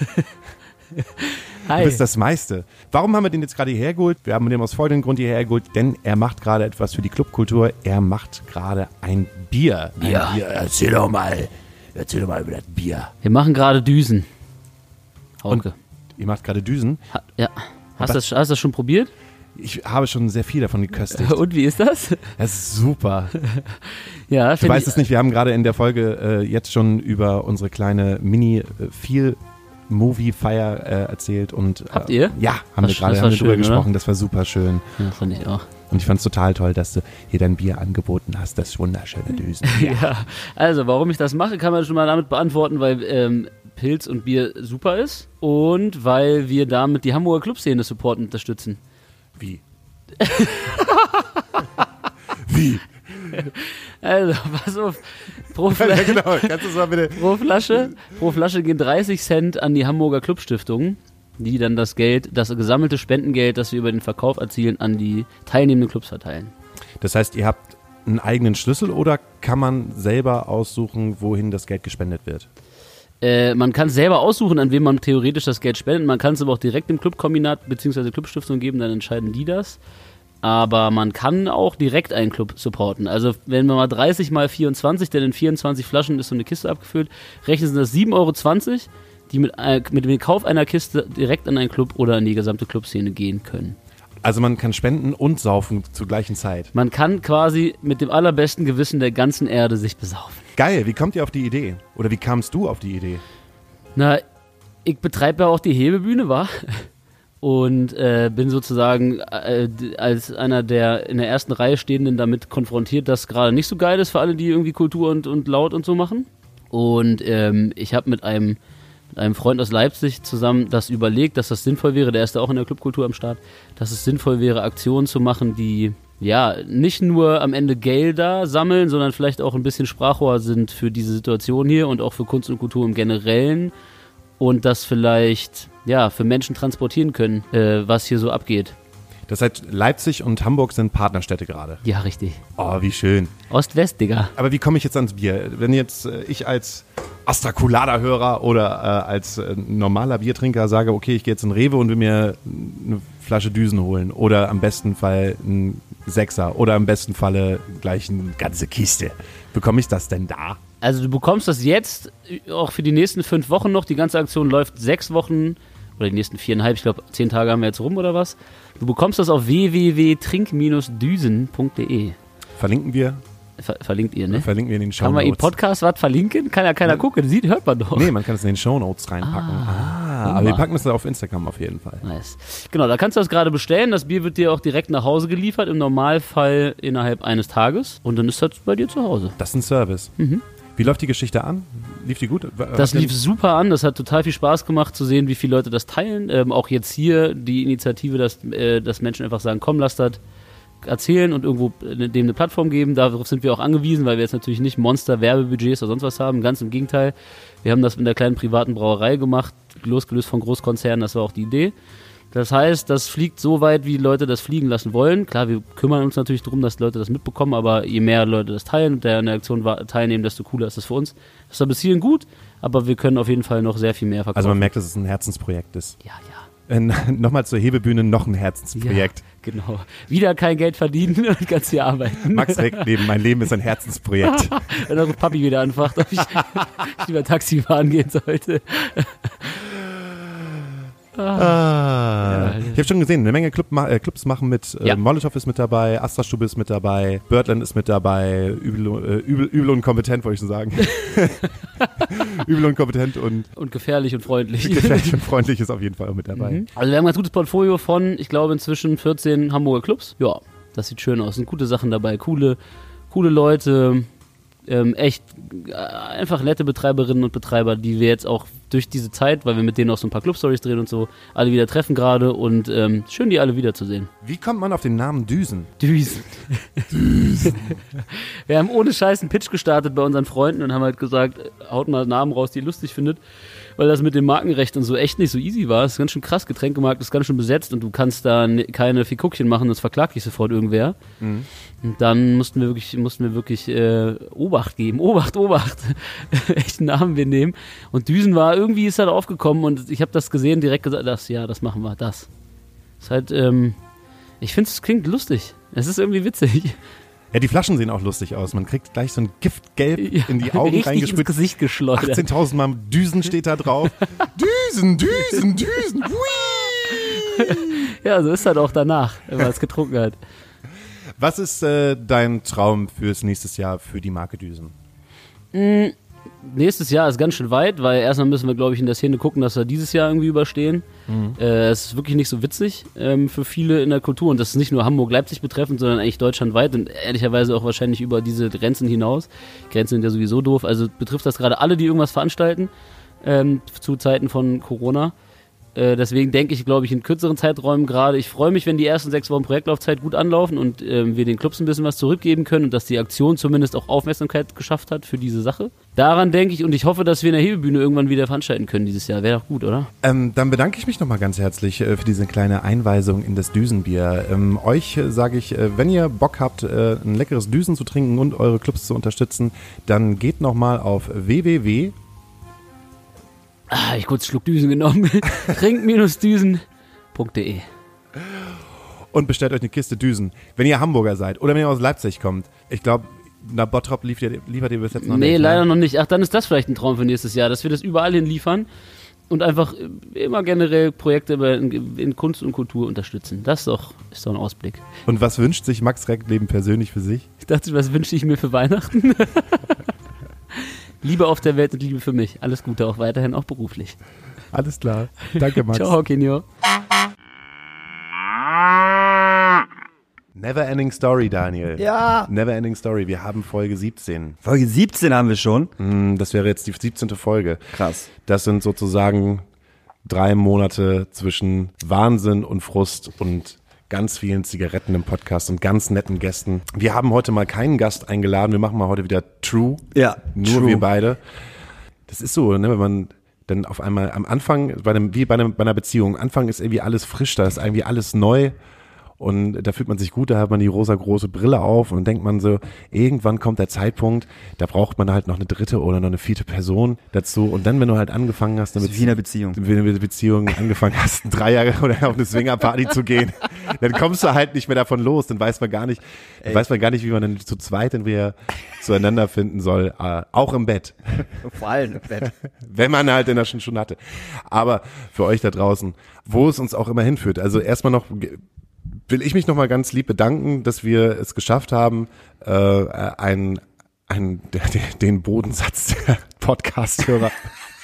Hi. Du bist das meiste. Warum haben wir den jetzt gerade hierher geholt? Wir haben den aus folgendem Grund hierher geholt, denn er macht gerade etwas für die Clubkultur. Er macht gerade ein Bier. Ein Ja. Bier. Erzähl doch mal. Erzähl doch mal über das Bier. Wir machen gerade Düsen. Hauke. Ihr macht gerade Düsen. Ha, ja. Hast du das, hast das schon probiert? Ich habe schon sehr viel davon geköstigt. Und wie ist das? Das ist super. Ja, find weißt ich, es nicht, wir haben gerade in der Folge äh, jetzt schon über unsere kleine Mini-Viel- Movie-Feier äh, erzählt und äh, Habt ihr? Ja, haben Das- wir gerade drüber schön, oder? gesprochen. Das war super schön. Ja, fand ich auch. Und ich fand es total toll, dass du hier dein Bier angeboten hast. Das wunderschöne Düsen. Ja. Also, warum ich das mache, kann man schon mal damit beantworten, weil ähm, Pilz und Bier super ist und weil wir damit die Hamburger Clubszene supporten und unterstützen. Wie? Wie? Also, pass auf. Pro, Ja, Fla genau. Kannst mal bitte. pro, Flasche, pro Flasche gehen 30 Cent an die Hamburger Clubstiftung, die dann das Geld, das gesammelte Spendengeld, das wir über den Verkauf erzielen, an die teilnehmenden Clubs verteilen. Das heißt, ihr habt einen eigenen Schlüssel oder kann man selber aussuchen, wohin das Geld gespendet wird? Äh, man kann selber aussuchen, an wen man theoretisch das Geld spendet. Man kann es aber auch direkt dem Clubkombinat bzw. Clubstiftung geben, dann entscheiden die das. Aber man kann auch direkt einen Club supporten. Also wenn man mal 30 mal 24, denn in 24 Flaschen ist so eine Kiste abgefüllt, rechnen Sie das 7,20 Euro, die mit, äh, mit dem Kauf einer Kiste direkt an einen Club oder an die gesamte Clubszene gehen können. Also man kann spenden und saufen zur gleichen Zeit. Man kann quasi mit dem allerbesten Gewissen der ganzen Erde sich besaufen. Geil, wie kommt ihr auf die Idee? Oder wie kamst du auf die Idee? Na, ich betreibe ja auch die Hebebühne, war und äh, bin sozusagen äh, als einer der in der ersten Reihe stehenden damit konfrontiert, dass gerade nicht so geil ist für alle, die irgendwie Kultur und, und laut und so machen. Und ähm, ich habe mit einem mit einem Freund aus Leipzig zusammen das überlegt, dass das sinnvoll wäre, der ist da auch in der Clubkultur am Start, dass es sinnvoll wäre, Aktionen zu machen, die ja, nicht nur am Ende Gelder sammeln, sondern vielleicht auch ein bisschen Sprachrohr sind für diese Situation hier und auch für Kunst und Kultur im Generellen und das vielleicht ja für Menschen transportieren können, äh, was hier so abgeht. Das heißt, Leipzig und Hamburg sind Partnerstädte gerade. Ja, richtig. Oh, wie schön. Ost-West, Digga. Aber wie komme ich jetzt ans Bier? Wenn jetzt äh, ich als Astra Colada-Hörer oder äh, als äh, normaler Biertrinker sage, okay, ich gehe jetzt in Rewe und will mir eine Flasche Düsen holen oder am besten Fall ein Sechser oder im besten Falle gleich eine ganze Kiste. Bekomme ich das denn da? Also du bekommst das jetzt auch für die nächsten fünf Wochen noch. Die ganze Aktion läuft sechs Wochen oder die nächsten viereinhalb. Ich glaube, zehn Tage haben wir jetzt rum oder was. Du bekommst das auf www.trink-düsen.de. Verlinken wir? Ver verlinkt ihr, ne? Verlinken wir in den Show Kann man im. Podcast was verlinken? Kann ja keiner gucken. Sieht, hört man doch. Nee, man kann es in den Show Notes reinpacken. Ah, aber wir packen es da auf Instagram auf jeden Fall. Nice. Genau, da kannst du das gerade bestellen. Das Bier wird dir auch direkt nach Hause geliefert, im Normalfall innerhalb eines Tages. Und dann ist das bei dir zu Hause. Das ist ein Service. Wie läuft die Geschichte an? Lief die gut? Mhm. Das lief super an, das hat total viel Spaß gemacht zu sehen, wie viele Leute das teilen. Ähm, auch jetzt hier die Initiative, dass, äh, dass Menschen einfach sagen, komm, lass das erzählen und irgendwo äh, dem eine Plattform geben. Darauf sind wir auch angewiesen, weil wir jetzt natürlich nicht Monster-Werbebudgets oder sonst was haben. Ganz im Gegenteil. Wir haben das mit einer kleinen privaten Brauerei gemacht, losgelöst von Großkonzernen, das war auch die Idee. Das heißt, das fliegt so weit, wie Leute das fliegen lassen wollen. Klar, wir kümmern uns natürlich darum, dass Leute das mitbekommen, aber je mehr Leute das teilen und der an der Aktion teilnehmen, desto cooler ist das für uns. Das war bis hierhin gut, aber wir können auf jeden Fall noch sehr viel mehr verkaufen. Also man merkt, dass es ein Herzensprojekt ist. ja, ja. Äh, Nochmal zur Hebebühne, noch ein Herzensprojekt. Ja, genau. Wieder kein Geld verdienen und ganz hier arbeiten. Max Reckleben, mein Leben ist ein Herzensprojekt. Wenn eure Papi wieder anfragt, ob ich, ich lieber Taxi fahren gehen sollte. Ah. Ich habe schon gesehen, eine Menge Club, äh, Clubs machen mit. Äh, Ja. Molotow ist mit dabei, Astra Stube ist mit dabei, Birdland ist mit dabei, Übel, äh, übel, übel und kompetent, wollte ich schon sagen. übel und kompetent und Und gefährlich und freundlich. gefährlich und freundlich ist auf jeden Fall auch mit dabei. Also wir haben ein ganz gutes Portfolio von, ich glaube, inzwischen 14 Hamburger Clubs. Ja, das sieht schön aus. Sind gute Sachen dabei. Coole, coole Leute. Ähm, echt äh, einfach nette Betreiberinnen und Betreiber, die wir jetzt auch durch diese Zeit, weil wir mit denen auch so ein paar Club-Stories drehen und so, alle wieder treffen gerade und ähm, schön, die alle wiederzusehen. Wie kommt man auf den Namen Düsen? Düsen. wir haben ohne Scheiß einen Pitch gestartet bei unseren Freunden und haben halt gesagt, äh, haut mal Namen raus, die ihr lustig findet, weil das mit dem Markenrecht und so echt nicht so easy war. Es ist ganz schön krass, Getränkemarkt ist ganz schön besetzt und du kannst da ne- keine Fikuckchen machen, das verklagt dich sofort irgendwer. Und dann mussten wir wirklich, mussten wir wirklich äh, Obacht geben. Obacht, Obacht. Echten Namen wir nehmen. Und Düsen war, irgendwie ist er da aufgekommen und ich habe das gesehen, direkt gesagt, das, ja, das machen wir, das. Ist halt, ähm, ich finde es klingt lustig. Es ist irgendwie witzig. Ja, die Flaschen sehen auch lustig aus. Man kriegt gleich so ein Giftgelb in die Augen richtig ins reingespritzt. Gesicht geschleudert. 18.000 Mal Düsen steht da drauf. Düsen, Düsen, Düsen. Hui. Ja, so ist halt auch danach, wenn man es getrunken hat. Was ist äh, dein Traum fürs nächste Jahr für die Marke Düsen? Nächstes Jahr ist ganz schön weit, weil erstmal müssen wir, glaube ich, in der Szene gucken, dass wir dieses Jahr irgendwie überstehen. Äh, es ist wirklich nicht so witzig ähm, für viele in der Kultur und das ist nicht nur Hamburg-Leipzig betreffend, sondern eigentlich deutschlandweit und ehrlicherweise auch wahrscheinlich über diese Grenzen hinaus. Grenzen sind ja sowieso doof, also betrifft das gerade alle, die irgendwas veranstalten ähm, zu Zeiten von Corona. Äh, deswegen denke ich, glaube ich, in kürzeren Zeiträumen gerade. Ich freue mich, wenn die ersten sechs Wochen Projektlaufzeit gut anlaufen und ähm, wir den Clubs ein bisschen was zurückgeben können und dass die Aktion zumindest auch Aufmerksamkeit geschafft hat für diese Sache. Daran denke ich und ich hoffe, dass wir in der Hebebühne irgendwann wieder veranstalten können dieses Jahr. Wäre doch gut, oder? Ähm, dann bedanke ich mich nochmal ganz herzlich äh, für diese kleine Einweisung in das Düsenbier. Ähm, euch äh, sage ich, äh, wenn ihr Bock habt, äh, ein leckeres Düsen zu trinken und eure Clubs zu unterstützen, dann geht nochmal auf www. Ah, ich kurz Schluck Düsen genommen. Trink-düsen.de und bestellt euch eine Kiste Düsen. Wenn ihr Hamburger seid oder wenn ihr aus Leipzig kommt. Ich glaube, na Bottrop liefert ihr, liefert ihr bis jetzt noch Nee, nicht. leider ne? noch nicht. Ach, dann ist das vielleicht ein Traum für nächstes Jahr, dass wir das überall hin liefern und einfach äh, immer generell Projekte in, in Kunst und Kultur unterstützen. Das ist doch, ist doch ein Ausblick. Und was wünscht sich Max Reckleben persönlich für sich? Ich dachte, was wünsche ich mir für Weihnachten? Liebe auf der Welt und Liebe für mich. Alles Gute auch weiterhin, auch beruflich. Alles klar. Danke, Max. Ciao, Kenio. Never Ending Story, Daniel. Ja. Never Ending Story. Wir haben Folge 17. Folge 17 haben wir schon. Hm, Das wäre jetzt die 17. Folge. Krass. Das sind sozusagen drei Monate zwischen Wahnsinn und Frust und ganz vielen Zigaretten im Podcast und ganz netten Gästen. Wir haben heute mal keinen Gast eingeladen. Wir machen mal heute wieder True. Ja, Nur True. wir beide. Das ist so, ne, wenn man dann auf einmal am Anfang, bei einem, wie bei, einem, bei einer Beziehung, am Anfang ist irgendwie alles frisch, da ist irgendwie alles neu und da fühlt man sich gut, da hat man die rosa große Brille auf und denkt man so, irgendwann kommt der Zeitpunkt, da braucht man halt noch eine dritte oder noch eine vierte Person dazu und dann, wenn du halt angefangen hast, damit Wie in einer Beziehung. wenn du eine Beziehung angefangen hast, drei Jahre oder auf eine Swingerparty zu gehen, dann kommst du halt nicht mehr davon los. Dann weiß man gar nicht, dann weiß man gar nicht, wie man dann zu zweit dann wieder zueinander finden soll, äh, auch im Bett, Vor allem im Bett. wenn man halt in der schon schon hatte. Aber für euch da draußen, wo es uns auch immer hinführt. Also erstmal noch will ich mich noch mal ganz lieb bedanken, dass wir es geschafft haben, äh, ein ein, den Bodensatz der Podcast-Hörer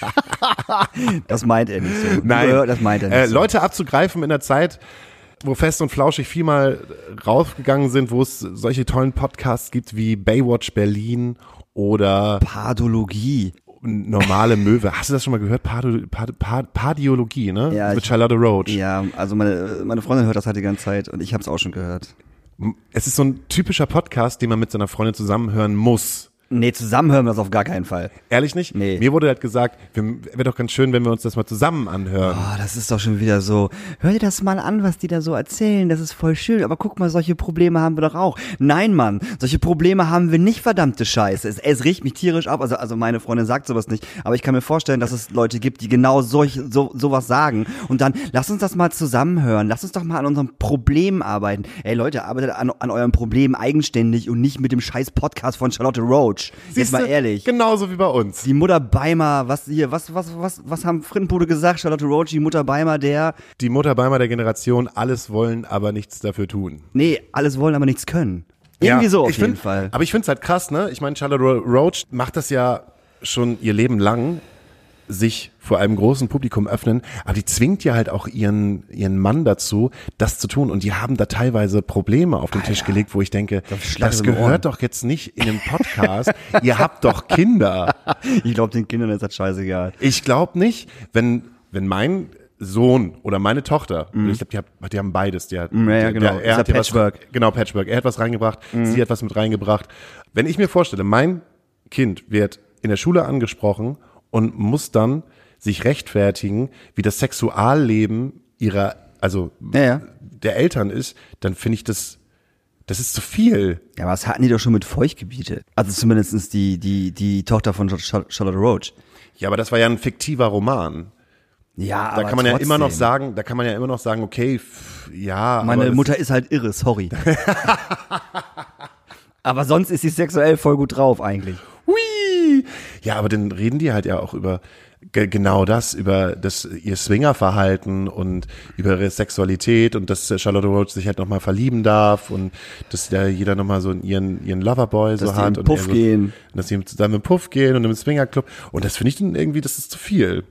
Das meint er nicht so. Nein, Das meint er nicht äh, so. Leute abzugreifen in der Zeit, wo Fest und Flauschig viel mal rausgegangen sind, wo es solche tollen Podcasts gibt wie Baywatch Berlin oder Pathologie. Normale Möwe. Hast du das schon mal gehört? Pardiologie, ne? Ja, Mit ich- Charlotte Roach. Ja, also meine, meine Freundin hört das halt die ganze Zeit und ich habe es auch schon gehört. Es ist so ein typischer Podcast, den man mit seiner Freundin zusammenhören muss. Nee, zusammen hören wir das auf gar keinen Fall. Ehrlich nicht? Nee. Mir wurde halt gesagt, wäre doch ganz schön, wenn wir uns das mal zusammen anhören. Oh, das ist doch schon wieder so. Hör dir das mal an, was die da so erzählen. Das ist voll schön. Aber guck mal, solche Probleme haben wir doch auch. Nein, Mann, solche Probleme haben wir nicht, verdammte Scheiße. Es, es riecht mich tierisch ab. Also, also meine Freundin sagt sowas nicht. Aber ich kann mir vorstellen, dass es Leute gibt, die genau solch, so, sowas sagen. Und dann, lass uns das mal zusammenhören. Lass uns doch mal an unserem Problem arbeiten. Ey, Leute, arbeitet an, an eurem Problem eigenständig und nicht mit dem scheiß Podcast von Charlotte Roach. Jetzt Siehste? mal ehrlich. Genauso wie bei uns. Die Mutter Beimer, was hier, was, was, was, was haben Frittenbude gesagt? Charlotte Roach, die Mutter Beimer, der, Die Mutter Beimer der Generation, alles wollen, aber nichts dafür tun. nee, alles wollen, aber nichts können. Irgendwie so auf jeden find, Fall. Aber ich finde es halt krass, ne? Ich meine, Charlotte Ro- Roach macht das ja schon ihr Leben lang, sich vor einem großen Publikum öffnen, aber die zwingt ja halt auch ihren, ihren Mann dazu, das zu tun. Und die haben da teilweise Probleme auf den Tisch gelegt, wo ich denke, das in den Ohren. gehört doch jetzt nicht in den Podcast. Ihr habt doch Kinder. Ich glaube, den Kindern ist das scheißegal. Ich glaube nicht, wenn, wenn mein Sohn oder meine Tochter, ich glaube, die, hat- die haben beides. Die hat, ja, ja, genau. Der, er hat was, Patchwork. Mhm. genau, Patchwork. Er hat was reingebracht, sie hat was mit reingebracht. Wenn ich mir vorstelle, mein Kind wird in der Schule angesprochen und muss dann sich rechtfertigen, wie das Sexualleben ihrer, also Ja, ja. der Eltern ist, dann finde ich das, das ist zu viel. Ja, aber das hatten die doch schon mit Feuchtgebiete. Also zumindestens die, die, die Tochter von Char- Charlotte Roach. Ja, aber das war ja ein fiktiver Roman. Ja, Da kann man ja immer noch trotzdem. sagen, da kann man ja immer noch sagen, okay, pff, ja. Meine aber Mutter ist halt irre, sorry. aber sonst ist sie sexuell voll gut drauf eigentlich. Hui! Ja, aber dann reden die halt ja auch über ge genau das, über das ihr Swingerverhalten und über ihre Sexualität und dass Charlotte Roach sich halt nochmal verlieben darf und dass da jeder nochmal so ihren, ihren Loverboy so Dass die hat. und Puff so, gehen. Und dass sie zusammen im Puff gehen und im Swingerclub. Und das finde ich dann irgendwie, das ist zu viel.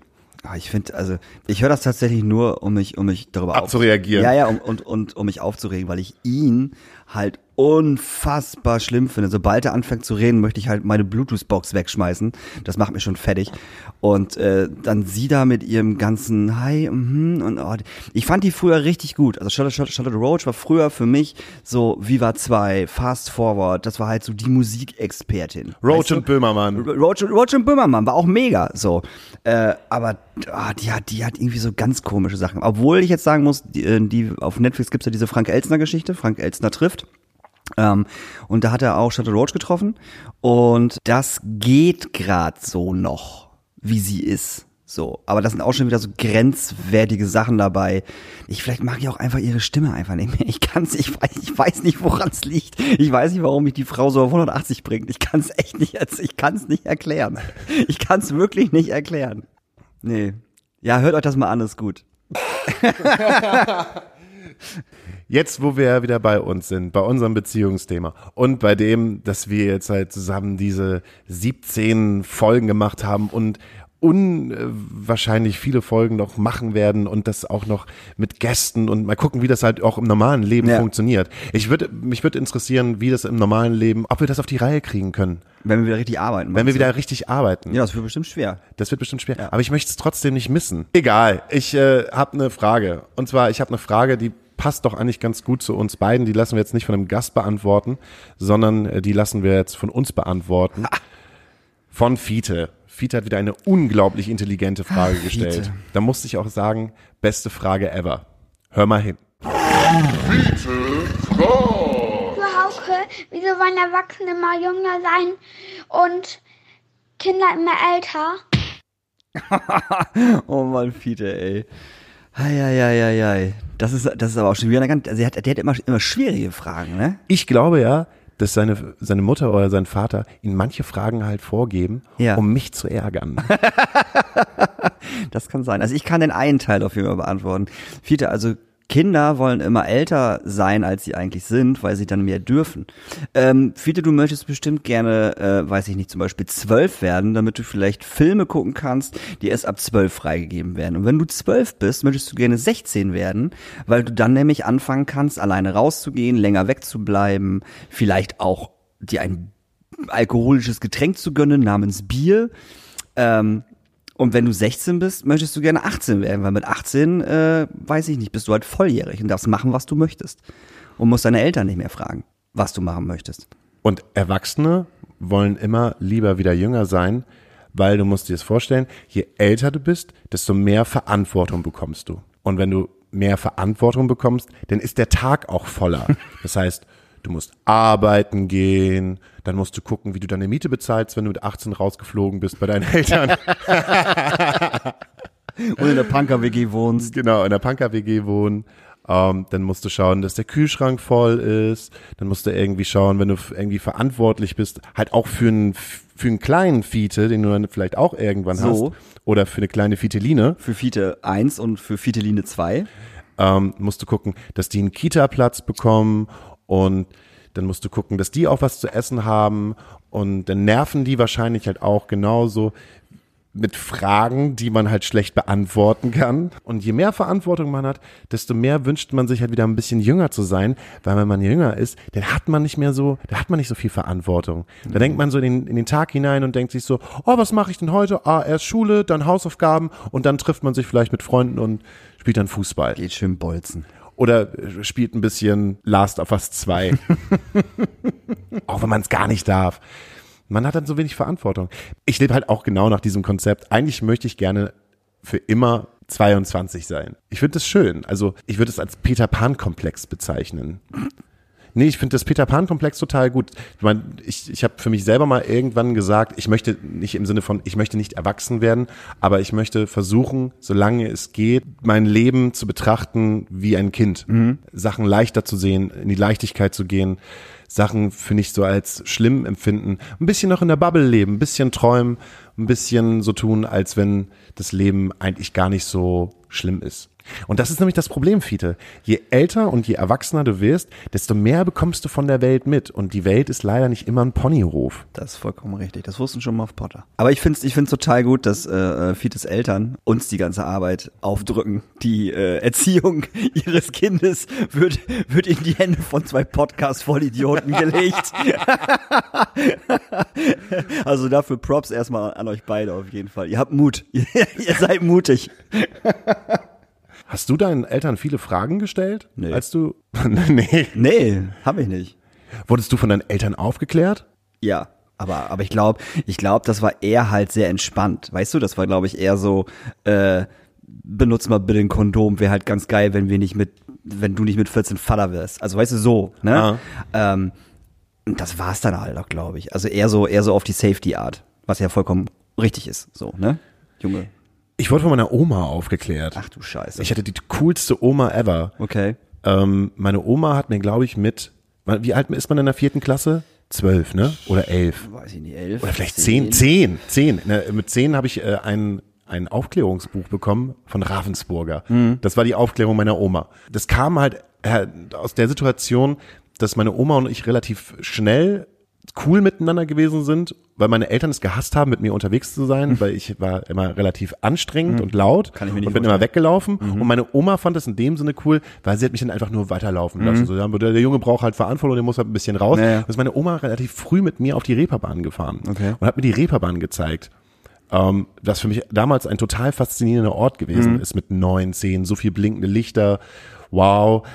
Ah, ich finde, also ich höre das tatsächlich nur, um mich, um mich darüber auf- Abzureagieren. Ja, ja, um, und, und um mich aufzuregen, weil ich ihn halt unfassbar schlimm finde. Sobald er anfängt zu reden, möchte ich halt meine Bluetooth-Box wegschmeißen. Das macht mich schon fertig. Und äh, dann sie da mit ihrem ganzen Hi mhm, und oh, ich fand die früher richtig gut. Also Charlotte, Charlotte, Charlotte Roach war früher für mich so Viva 2, Fast Forward. Das war halt so die Musikexpertin. Roach Weißt du? und Böhmermann. Roach, Roach und Böhmermann war auch mega so. Äh, aber ah, die, hat, die hat irgendwie so ganz komische Sachen. Obwohl ich jetzt sagen muss, die, äh, die auf Netflix gibt's ja diese Frank Elstner Geschichte, Frank Elstner trifft. Ähm, und da hat er auch Charlotte Roach getroffen. Und das geht grad so noch, wie sie ist. So, aber das sind auch schon wieder so grenzwertige Sachen dabei. Ich vielleicht mag ich auch einfach ihre Stimme einfach nicht mehr. Ich kann's, ich weiß, ich weiß nicht, woran es liegt. Ich weiß nicht, warum mich die Frau so auf 180 bringt. Ich kann's echt nicht, ich kann's nicht erklären. Ich kann's wirklich nicht erklären. Nee. Ja, hört euch das mal an, ist gut. Jetzt, wo wir wieder bei uns sind, bei unserem Beziehungsthema und bei dem, dass wir jetzt halt zusammen diese 17 Folgen gemacht haben und unwahrscheinlich viele Folgen noch machen werden und das auch noch mit Gästen und mal gucken, wie das halt auch im normalen Leben Ja. funktioniert. Ich würde, mich würde interessieren, wie das im normalen Leben, ob wir das auf die Reihe kriegen können, Wenn wir wieder richtig arbeiten. wenn wir wieder richtig arbeiten. Ja, das wird bestimmt schwer. Das wird bestimmt schwer. Aber ich möchte es trotzdem nicht missen. Egal, ich äh, habe eine Frage. Und zwar, ich habe eine Frage, die passt doch eigentlich ganz gut zu uns beiden. Die lassen wir jetzt nicht von einem Gast beantworten, sondern äh, die lassen wir jetzt von uns beantworten. Von Fiete. Fiete hat wieder eine unglaublich intelligente Frage Ach, gestellt. Fiete. Da musste ich auch sagen, beste Frage ever. Hör mal hin. Du Hauke, wieso wollen Erwachsene immer jünger sein und Kinder immer älter? Oh Mann, Fiete, ey. Eieieiei. Das ist, das ist aber auch schon wieder eine ganz, also der hat, der hat immer, immer schwierige Fragen, ne? Ich glaube ja, dass seine, seine Mutter oder sein Vater ihn manche Fragen halt vorgeben, Ja. um mich zu ärgern. Das kann sein. Also ich kann den einen Teil auf jeden Fall beantworten. Fiete, also Kinder wollen immer älter sein, als sie eigentlich sind, weil sie dann mehr dürfen. Ähm, Fiete, du möchtest bestimmt gerne, äh, weiß ich nicht, zum Beispiel zwölf werden, damit du vielleicht Filme gucken kannst, die erst ab zwölf freigegeben werden. Und wenn du zwölf bist, möchtest du gerne 16 werden, weil du dann nämlich anfangen kannst, alleine rauszugehen, länger wegzubleiben, vielleicht auch dir ein alkoholisches Getränk zu gönnen namens Bier. Ähm, und wenn du 16 bist, möchtest du gerne 18 werden, weil mit 18, äh, weiß ich nicht, bist du halt volljährig und darfst machen, was du möchtest. Und musst deine Eltern nicht mehr fragen, was du machen möchtest. Und Erwachsene wollen immer lieber wieder jünger sein, weil du musst dir das vorstellen, je älter du bist, desto mehr Verantwortung bekommst du. Und wenn du mehr Verantwortung bekommst, dann ist der Tag auch voller. Das heißt, du musst arbeiten gehen, dann musst du gucken, wie du deine Miete bezahlst, wenn du mit 18 rausgeflogen bist bei deinen Eltern. Und in der Punker-WG wohnst. genau, in der Punker-WG wohnen. Ähm, dann musst du schauen, dass der Kühlschrank voll ist. Dann musst du irgendwie schauen, wenn du irgendwie verantwortlich bist, halt auch für einen, für einen kleinen Fiete, den du dann vielleicht auch irgendwann So. hast. Oder für eine kleine Fieteline, Für Fiete 1 und für Fieteline 2. ähm, musst du gucken, dass die einen Kita-Platz bekommen und dann musst du gucken, dass die auch was zu essen haben und dann nerven die wahrscheinlich halt auch genauso mit Fragen, die man halt schlecht beantworten kann. Und je mehr Verantwortung man hat, desto mehr wünscht man sich halt wieder ein bisschen jünger zu sein, weil wenn man jünger ist, dann hat man nicht mehr so, da hat man nicht so viel Verantwortung. Da denkt man so in den, in den Tag hinein und denkt sich so, oh, was mache ich denn heute? Ah, erst Schule, dann Hausaufgaben und dann trifft man sich vielleicht mit Freunden und spielt dann Fußball. Geht schön bolzen. Oder äh, spielt ein bisschen Last of Us 2. auch wenn man es gar nicht darf. Man hat dann so wenig Verantwortung. Ich lebe halt auch genau nach diesem Konzept. Eigentlich möchte ich gerne für immer 22 sein. Ich finde das schön. Also ich würde es als Peter Pan-Komplex bezeichnen. Nee, ich finde das Peter Pan-Komplex total gut. Ich meine, ich, ich habe für mich selber mal irgendwann gesagt, ich möchte nicht im Sinne von, ich möchte nicht erwachsen werden, aber ich möchte versuchen, solange es geht, mein Leben zu betrachten wie ein Kind. Sachen leichter zu sehen, in die Leichtigkeit zu gehen, Sachen für nicht so als schlimm empfinden, ein bisschen noch in der Bubble leben, ein bisschen träumen, ein bisschen so tun, als wenn das Leben eigentlich gar nicht so schlimm ist. Und das ist nämlich das Problem, Fiete. Je älter und je erwachsener du wirst, desto mehr bekommst du von der Welt mit. Und die Welt ist leider nicht immer ein Ponyhof. Das ist vollkommen richtig. Das wussten schon mal auf Potter. Aber ich finde es ich find's total gut, dass äh, Fietes Eltern uns die ganze Arbeit aufdrücken. Die äh, Erziehung ihres Kindes wird, wird in die Hände von zwei Podcast-Vollidioten gelegt. also dafür Props erstmal an euch beide auf jeden Fall. Ihr habt Mut. ihr seid mutig. Hast du deinen Eltern viele Fragen gestellt? Nee. Als du, nee. Nee, hab ich nicht. Wurdest du von deinen Eltern aufgeklärt? Ja, aber, aber ich glaube, ich glaube, das war eher halt sehr entspannt. Weißt du, das war, glaube ich, eher so, äh, benutz mal bitte ein Kondom, wäre halt ganz geil, wenn wir nicht mit, wenn du nicht mit 14 Vater wirst. Also weißt du, so, ne? Ähm, und das war's dann halt auch, glaube ich. Also eher so, eher so auf die Safety-Art, was ja vollkommen richtig ist, so, ne? Junge. Ich wurde von meiner Oma aufgeklärt. Ach du Scheiße. Ich hatte die coolste Oma ever. okay. Ähm, meine Oma hat mir, glaube ich, mit, wie alt ist man in der vierten Klasse? Zwölf, ne? Oder elf? Weiß ich nicht, elf. Oder vielleicht zehn, zehn, zehn. Ne, Mit zehn habe ich äh, ein, ein Aufklärungsbuch bekommen von Ravensburger. Das war die Aufklärung meiner Oma. Das kam halt äh, aus der Situation, dass meine Oma und ich relativ schnell cool miteinander gewesen sind, weil meine Eltern es gehasst haben, mit mir unterwegs zu sein, weil ich war immer relativ anstrengend und laut Kann ich mir nicht und bin immer weggelaufen. Und meine Oma fand das in dem Sinne cool, weil sie hat mich dann einfach nur weiterlaufen lassen. So, der, Junge braucht halt Verantwortung, der muss halt ein bisschen raus. Ja, ja. Und ist meine Oma relativ früh mit mir auf die Reeperbahn gefahren Okay. und hat mir die Reeperbahn gezeigt. Ähm, was für mich damals ein total faszinierender Ort gewesen Mhm. ist mit neun, zehn, so viel blinkende Lichter wow.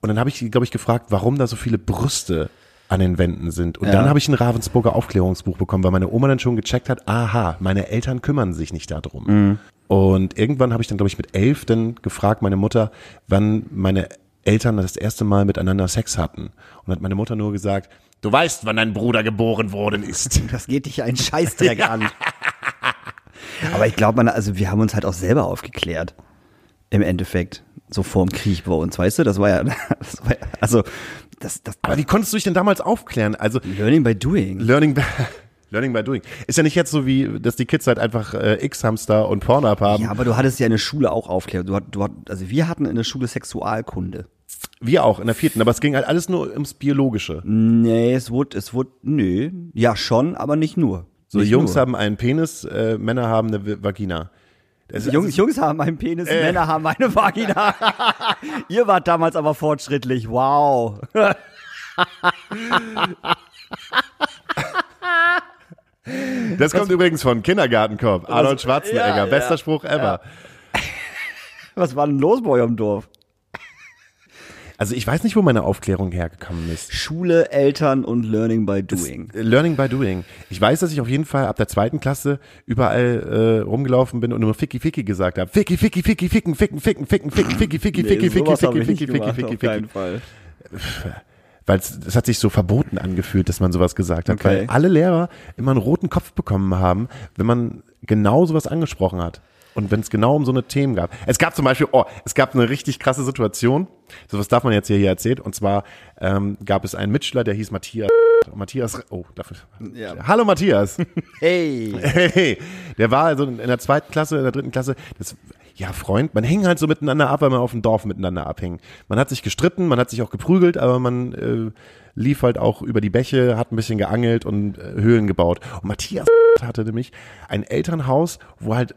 Und dann habe ich, glaube ich, gefragt, warum da so viele Brüste an den Wänden sind. Und Ja. dann habe ich ein Ravensburger Aufklärungsbuch bekommen, weil meine Oma dann schon gecheckt hat, aha, meine Eltern kümmern sich nicht darum. Mhm. Und irgendwann habe ich dann, glaube ich, mit elf dann gefragt, meine Mutter, wann meine Eltern das erste Mal miteinander Sex hatten. Und hat meine Mutter nur gesagt, du weißt, wann dein Bruder geboren worden ist. Das geht dich einen Scheißdreck an. Aber ich glaube, also wir haben uns halt auch selber aufgeklärt. Im Endeffekt. So vorm Krieg bei uns, weißt du? Das war ja, das war ja also, das, das, Aber wie konntest du dich denn damals aufklären? Also Learning by doing. Learning by, Learning by doing. Ist ja nicht jetzt so wie, dass die Kids halt einfach äh, X-Hamster und Pornhub haben. Ja, aber du hattest ja in der Schule auch Aufklärung. Du, du, also wir hatten in der Schule Sexualkunde. Wir auch in der vierten, aber es ging halt alles nur ums Biologische. Nee, es wurde, es wurde, nö, ja schon, aber nicht nur. So, nicht Jungs nur. haben einen Penis, äh, Männer haben eine Vagina. Das ist- Jungs, Jungs haben einen Penis, Äh. Männer haben eine Vagina. Ihr wart damals aber fortschrittlich, wow. Das kommt übrigens von Kindergartenkorb. Arnold Schwarzenegger, ja, bester ja, Spruch ever. Was war denn los bei eurem Dorf? Also ich weiß nicht, wo meine Aufklärung hergekommen ist. Schule, Eltern und Learning by Doing. Das, learning by Doing. Ich weiß, dass ich auf jeden Fall ab der zweiten Klasse überall äh, rumgelaufen bin und immer Ficky Ficky gesagt habe. Ficky Ficky Ficky Ficken Ficken Ficken Ficken Ficken ah, Ficky Ficky nee, Ficky Ficky Ficky Ficky Ficky Ficky Ficky. Weil es hat sich so verboten angefühlt, dass man sowas gesagt hat, okay. weil alle Lehrer immer einen roten Kopf bekommen haben, wenn man genau sowas angesprochen hat. Und wenn es genau um so eine Themen gab. Es gab zum Beispiel, oh, es gab eine richtig krasse Situation. Sowas darf man jetzt hier, hier erzählen. Und zwar ähm, gab es einen Mitschüler, der hieß Matthias. Matthias, oh, dafür. Ja. Hallo Matthias. Hey. Hey, der war also in der zweiten Klasse, in der dritten Klasse, das, ja, Freund, man hing halt so miteinander ab, weil man auf dem Dorf miteinander abhing. Man hat sich gestritten, man hat sich auch geprügelt, aber man äh, lief halt auch über die Bäche, hat ein bisschen geangelt und äh, Höhlen gebaut. Und Matthias hatte nämlich ein Elternhaus, wo halt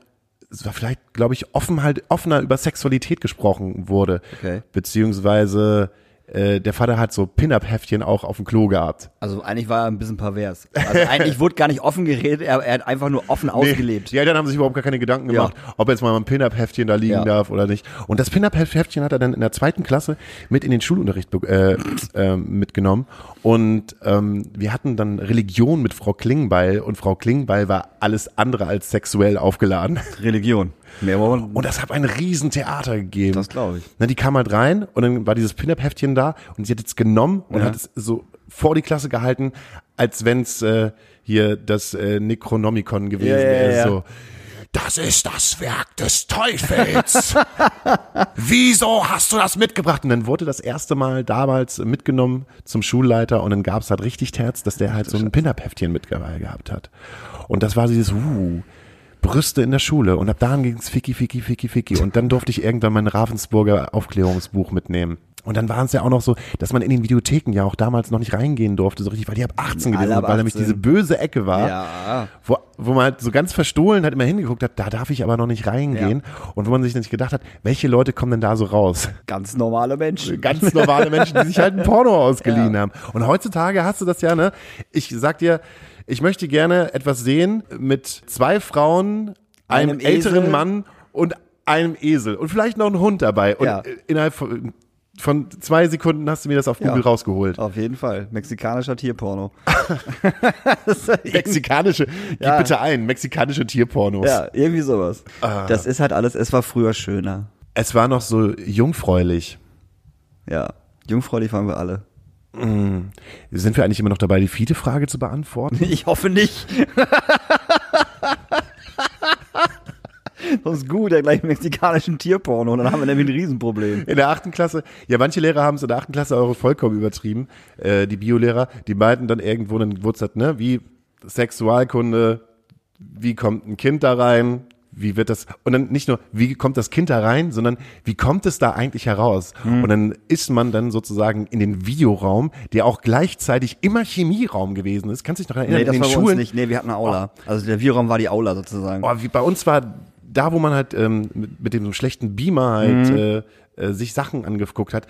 es war vielleicht, glaube ich, offen halt offener über Sexualität gesprochen wurde. Okay. Beziehungsweise äh, der Vater hat so Pin-Up-Heftchen auch auf dem Klo gehabt. Also eigentlich war er ein bisschen pervers. Also eigentlich wurde gar nicht offen geredet, er, er hat einfach nur offen ausgelebt. Die Eltern haben sich überhaupt gar keine Gedanken gemacht, ob jetzt mal ein Pin-Up-Heftchen da liegen Ja. darf oder nicht. Und das Pin-Up-Heftchen hat er dann in der zweiten Klasse mit in den Schulunterricht äh, ähm, mitgenommen. Und ähm, wir hatten dann Religion mit Frau Klingbeil und Frau Klingbeil war alles andere als sexuell aufgeladen. Religion. Mehr wollen Und das hat ein Riesentheater gegeben. Das glaub ich. Na, die kam halt rein und dann war dieses Pin-Up-Heftchen da und sie hat es genommen und Ja. hat es so vor die Klasse gehalten, als wenn's äh, hier das äh, Necronomicon gewesen Ja, ja, wäre. So, das ist das Werk des Teufels. Wieso hast du das mitgebracht? Und dann wurde das erste Mal damals mitgenommen zum Schulleiter und dann gab's halt richtig Terz, dass der halt so ein Pin-Up-Heftchen mit dabei gehabt hat. Und das war dieses, uh, Brüste in der Schule und ab da ging's Ficky, Ficky, Ficky, Ficky. Und dann durfte ich irgendwann mein Ravensburger Aufklärungsbuch mitnehmen. Und dann waren es ja auch noch so, dass man in den Videotheken ja auch damals noch nicht reingehen durfte, so richtig, weil die ab 18 gewesen sind, weil nämlich 18. diese böse Ecke war, Ja. wo, wo man halt so ganz verstohlen halt immer hingeguckt hat, da darf ich aber noch nicht reingehen. Und wo man sich nicht gedacht hat, welche Leute kommen denn da so raus? Ganz normale Menschen. Ganz normale Menschen, die sich halt ein Porno ausgeliehen haben. Und heutzutage hast du das ja, ne? Ich sag dir, ich möchte gerne etwas sehen mit zwei Frauen, einem, Einem älteren Esel. Mann und einem Esel und vielleicht noch ein Hund dabei. Und Ja. äh, innerhalb von, von zwei Sekunden hast du mir das auf Google Ja. rausgeholt. Auf jeden Fall. Mexikanischer Tierporno. Mexikanische, gib Ja. bitte ein, mexikanische Tierpornos. Ja, irgendwie sowas. Ah. Das ist halt alles, es war früher schöner. Es war noch so jungfräulich. Ja. Jungfräulich waren wir alle. Sind wir eigentlich immer noch dabei, die vierte Frage zu beantworten? Ich hoffe nicht. Sonst gut, der gleich mexikanischen Tierporno. Und dann haben wir nämlich ein Riesenproblem. In der achten Klasse, ja, manche Lehrer haben es in der achten Klasse auch vollkommen übertrieben. Äh, die Biolehrer, die meinten dann irgendwo, es halt, ne, wie Sexualkunde, wie kommt ein Kind da rein, wie wird das, und dann nicht nur, wie kommt das Kind da rein, sondern wie kommt es da eigentlich heraus? Und dann ist man dann sozusagen in den Videoraum, der auch gleichzeitig immer Chemieraum gewesen ist. Kannst du dich noch erinnern? Nee, das in war den uns Schulen, nicht. Nee, wir hatten eine Aula. Also der Vieraum war die Aula sozusagen. Oh, wie bei uns war da, wo man halt ähm, mit, mit dem so schlechten Beamer halt äh, äh, sich Sachen angeguckt hat.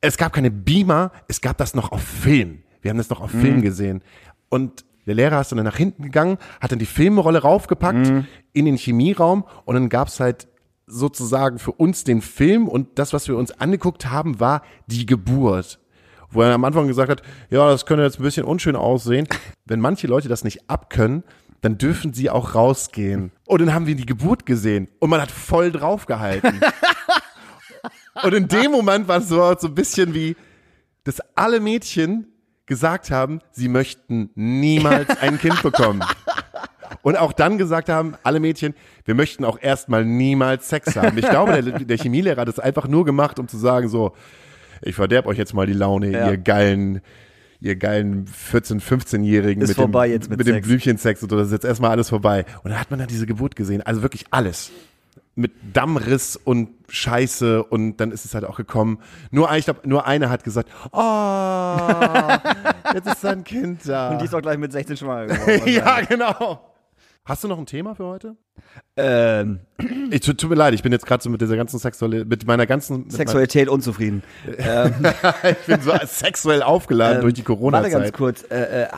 Es gab keine Beamer, es gab das noch auf Film. Wir haben das noch auf Film gesehen. Und der Lehrer ist dann nach hinten gegangen, hat dann die Filmrolle raufgepackt in den Chemieraum und dann gab's halt sozusagen für uns den Film und das, was wir uns angeguckt haben, war die Geburt. Wo er am Anfang gesagt hat, ja, das könnte jetzt ein bisschen unschön aussehen. Wenn manche Leute das nicht abkönnen, dann dürfen sie auch rausgehen. Und dann haben wir die Geburt gesehen und man hat voll draufgehalten. und in dem Moment war es so, so ein bisschen wie, dass alle Mädchen gesagt haben, sie möchten niemals ein Kind bekommen. Und auch dann gesagt haben, alle Mädchen, wir möchten auch erstmal niemals Sex haben. Ich glaube, der, der Chemielehrer hat es einfach nur gemacht, um zu sagen, so, ich verderb euch jetzt mal die Laune, Ja. ihr geilen, ihr geilen 14-, 15-Jährigen Ist mit, dem, mit mit dem Sex. Blümchensex und so, das ist jetzt erstmal alles vorbei. Und dann hat man dann diese Geburt gesehen, also wirklich alles. Mit Dammriss und Scheiße und dann ist es halt auch gekommen. Nur, ich glaube, nur eine hat gesagt, oh, jetzt ist ein Kind da. Und die ist auch gleich mit 16 schwanger geworden. ja, genau. Hast du noch ein Thema für heute? ähm, Ich, tut, tut mir leid, ich bin jetzt gerade so mit dieser ganzen Sexualität, mit meiner ganzen mit Sexualität unzufrieden. Ähm, ich bin so sexuell aufgeladen durch die Warte ganz Corona-Zeit. kurz. Äh, äh, äh,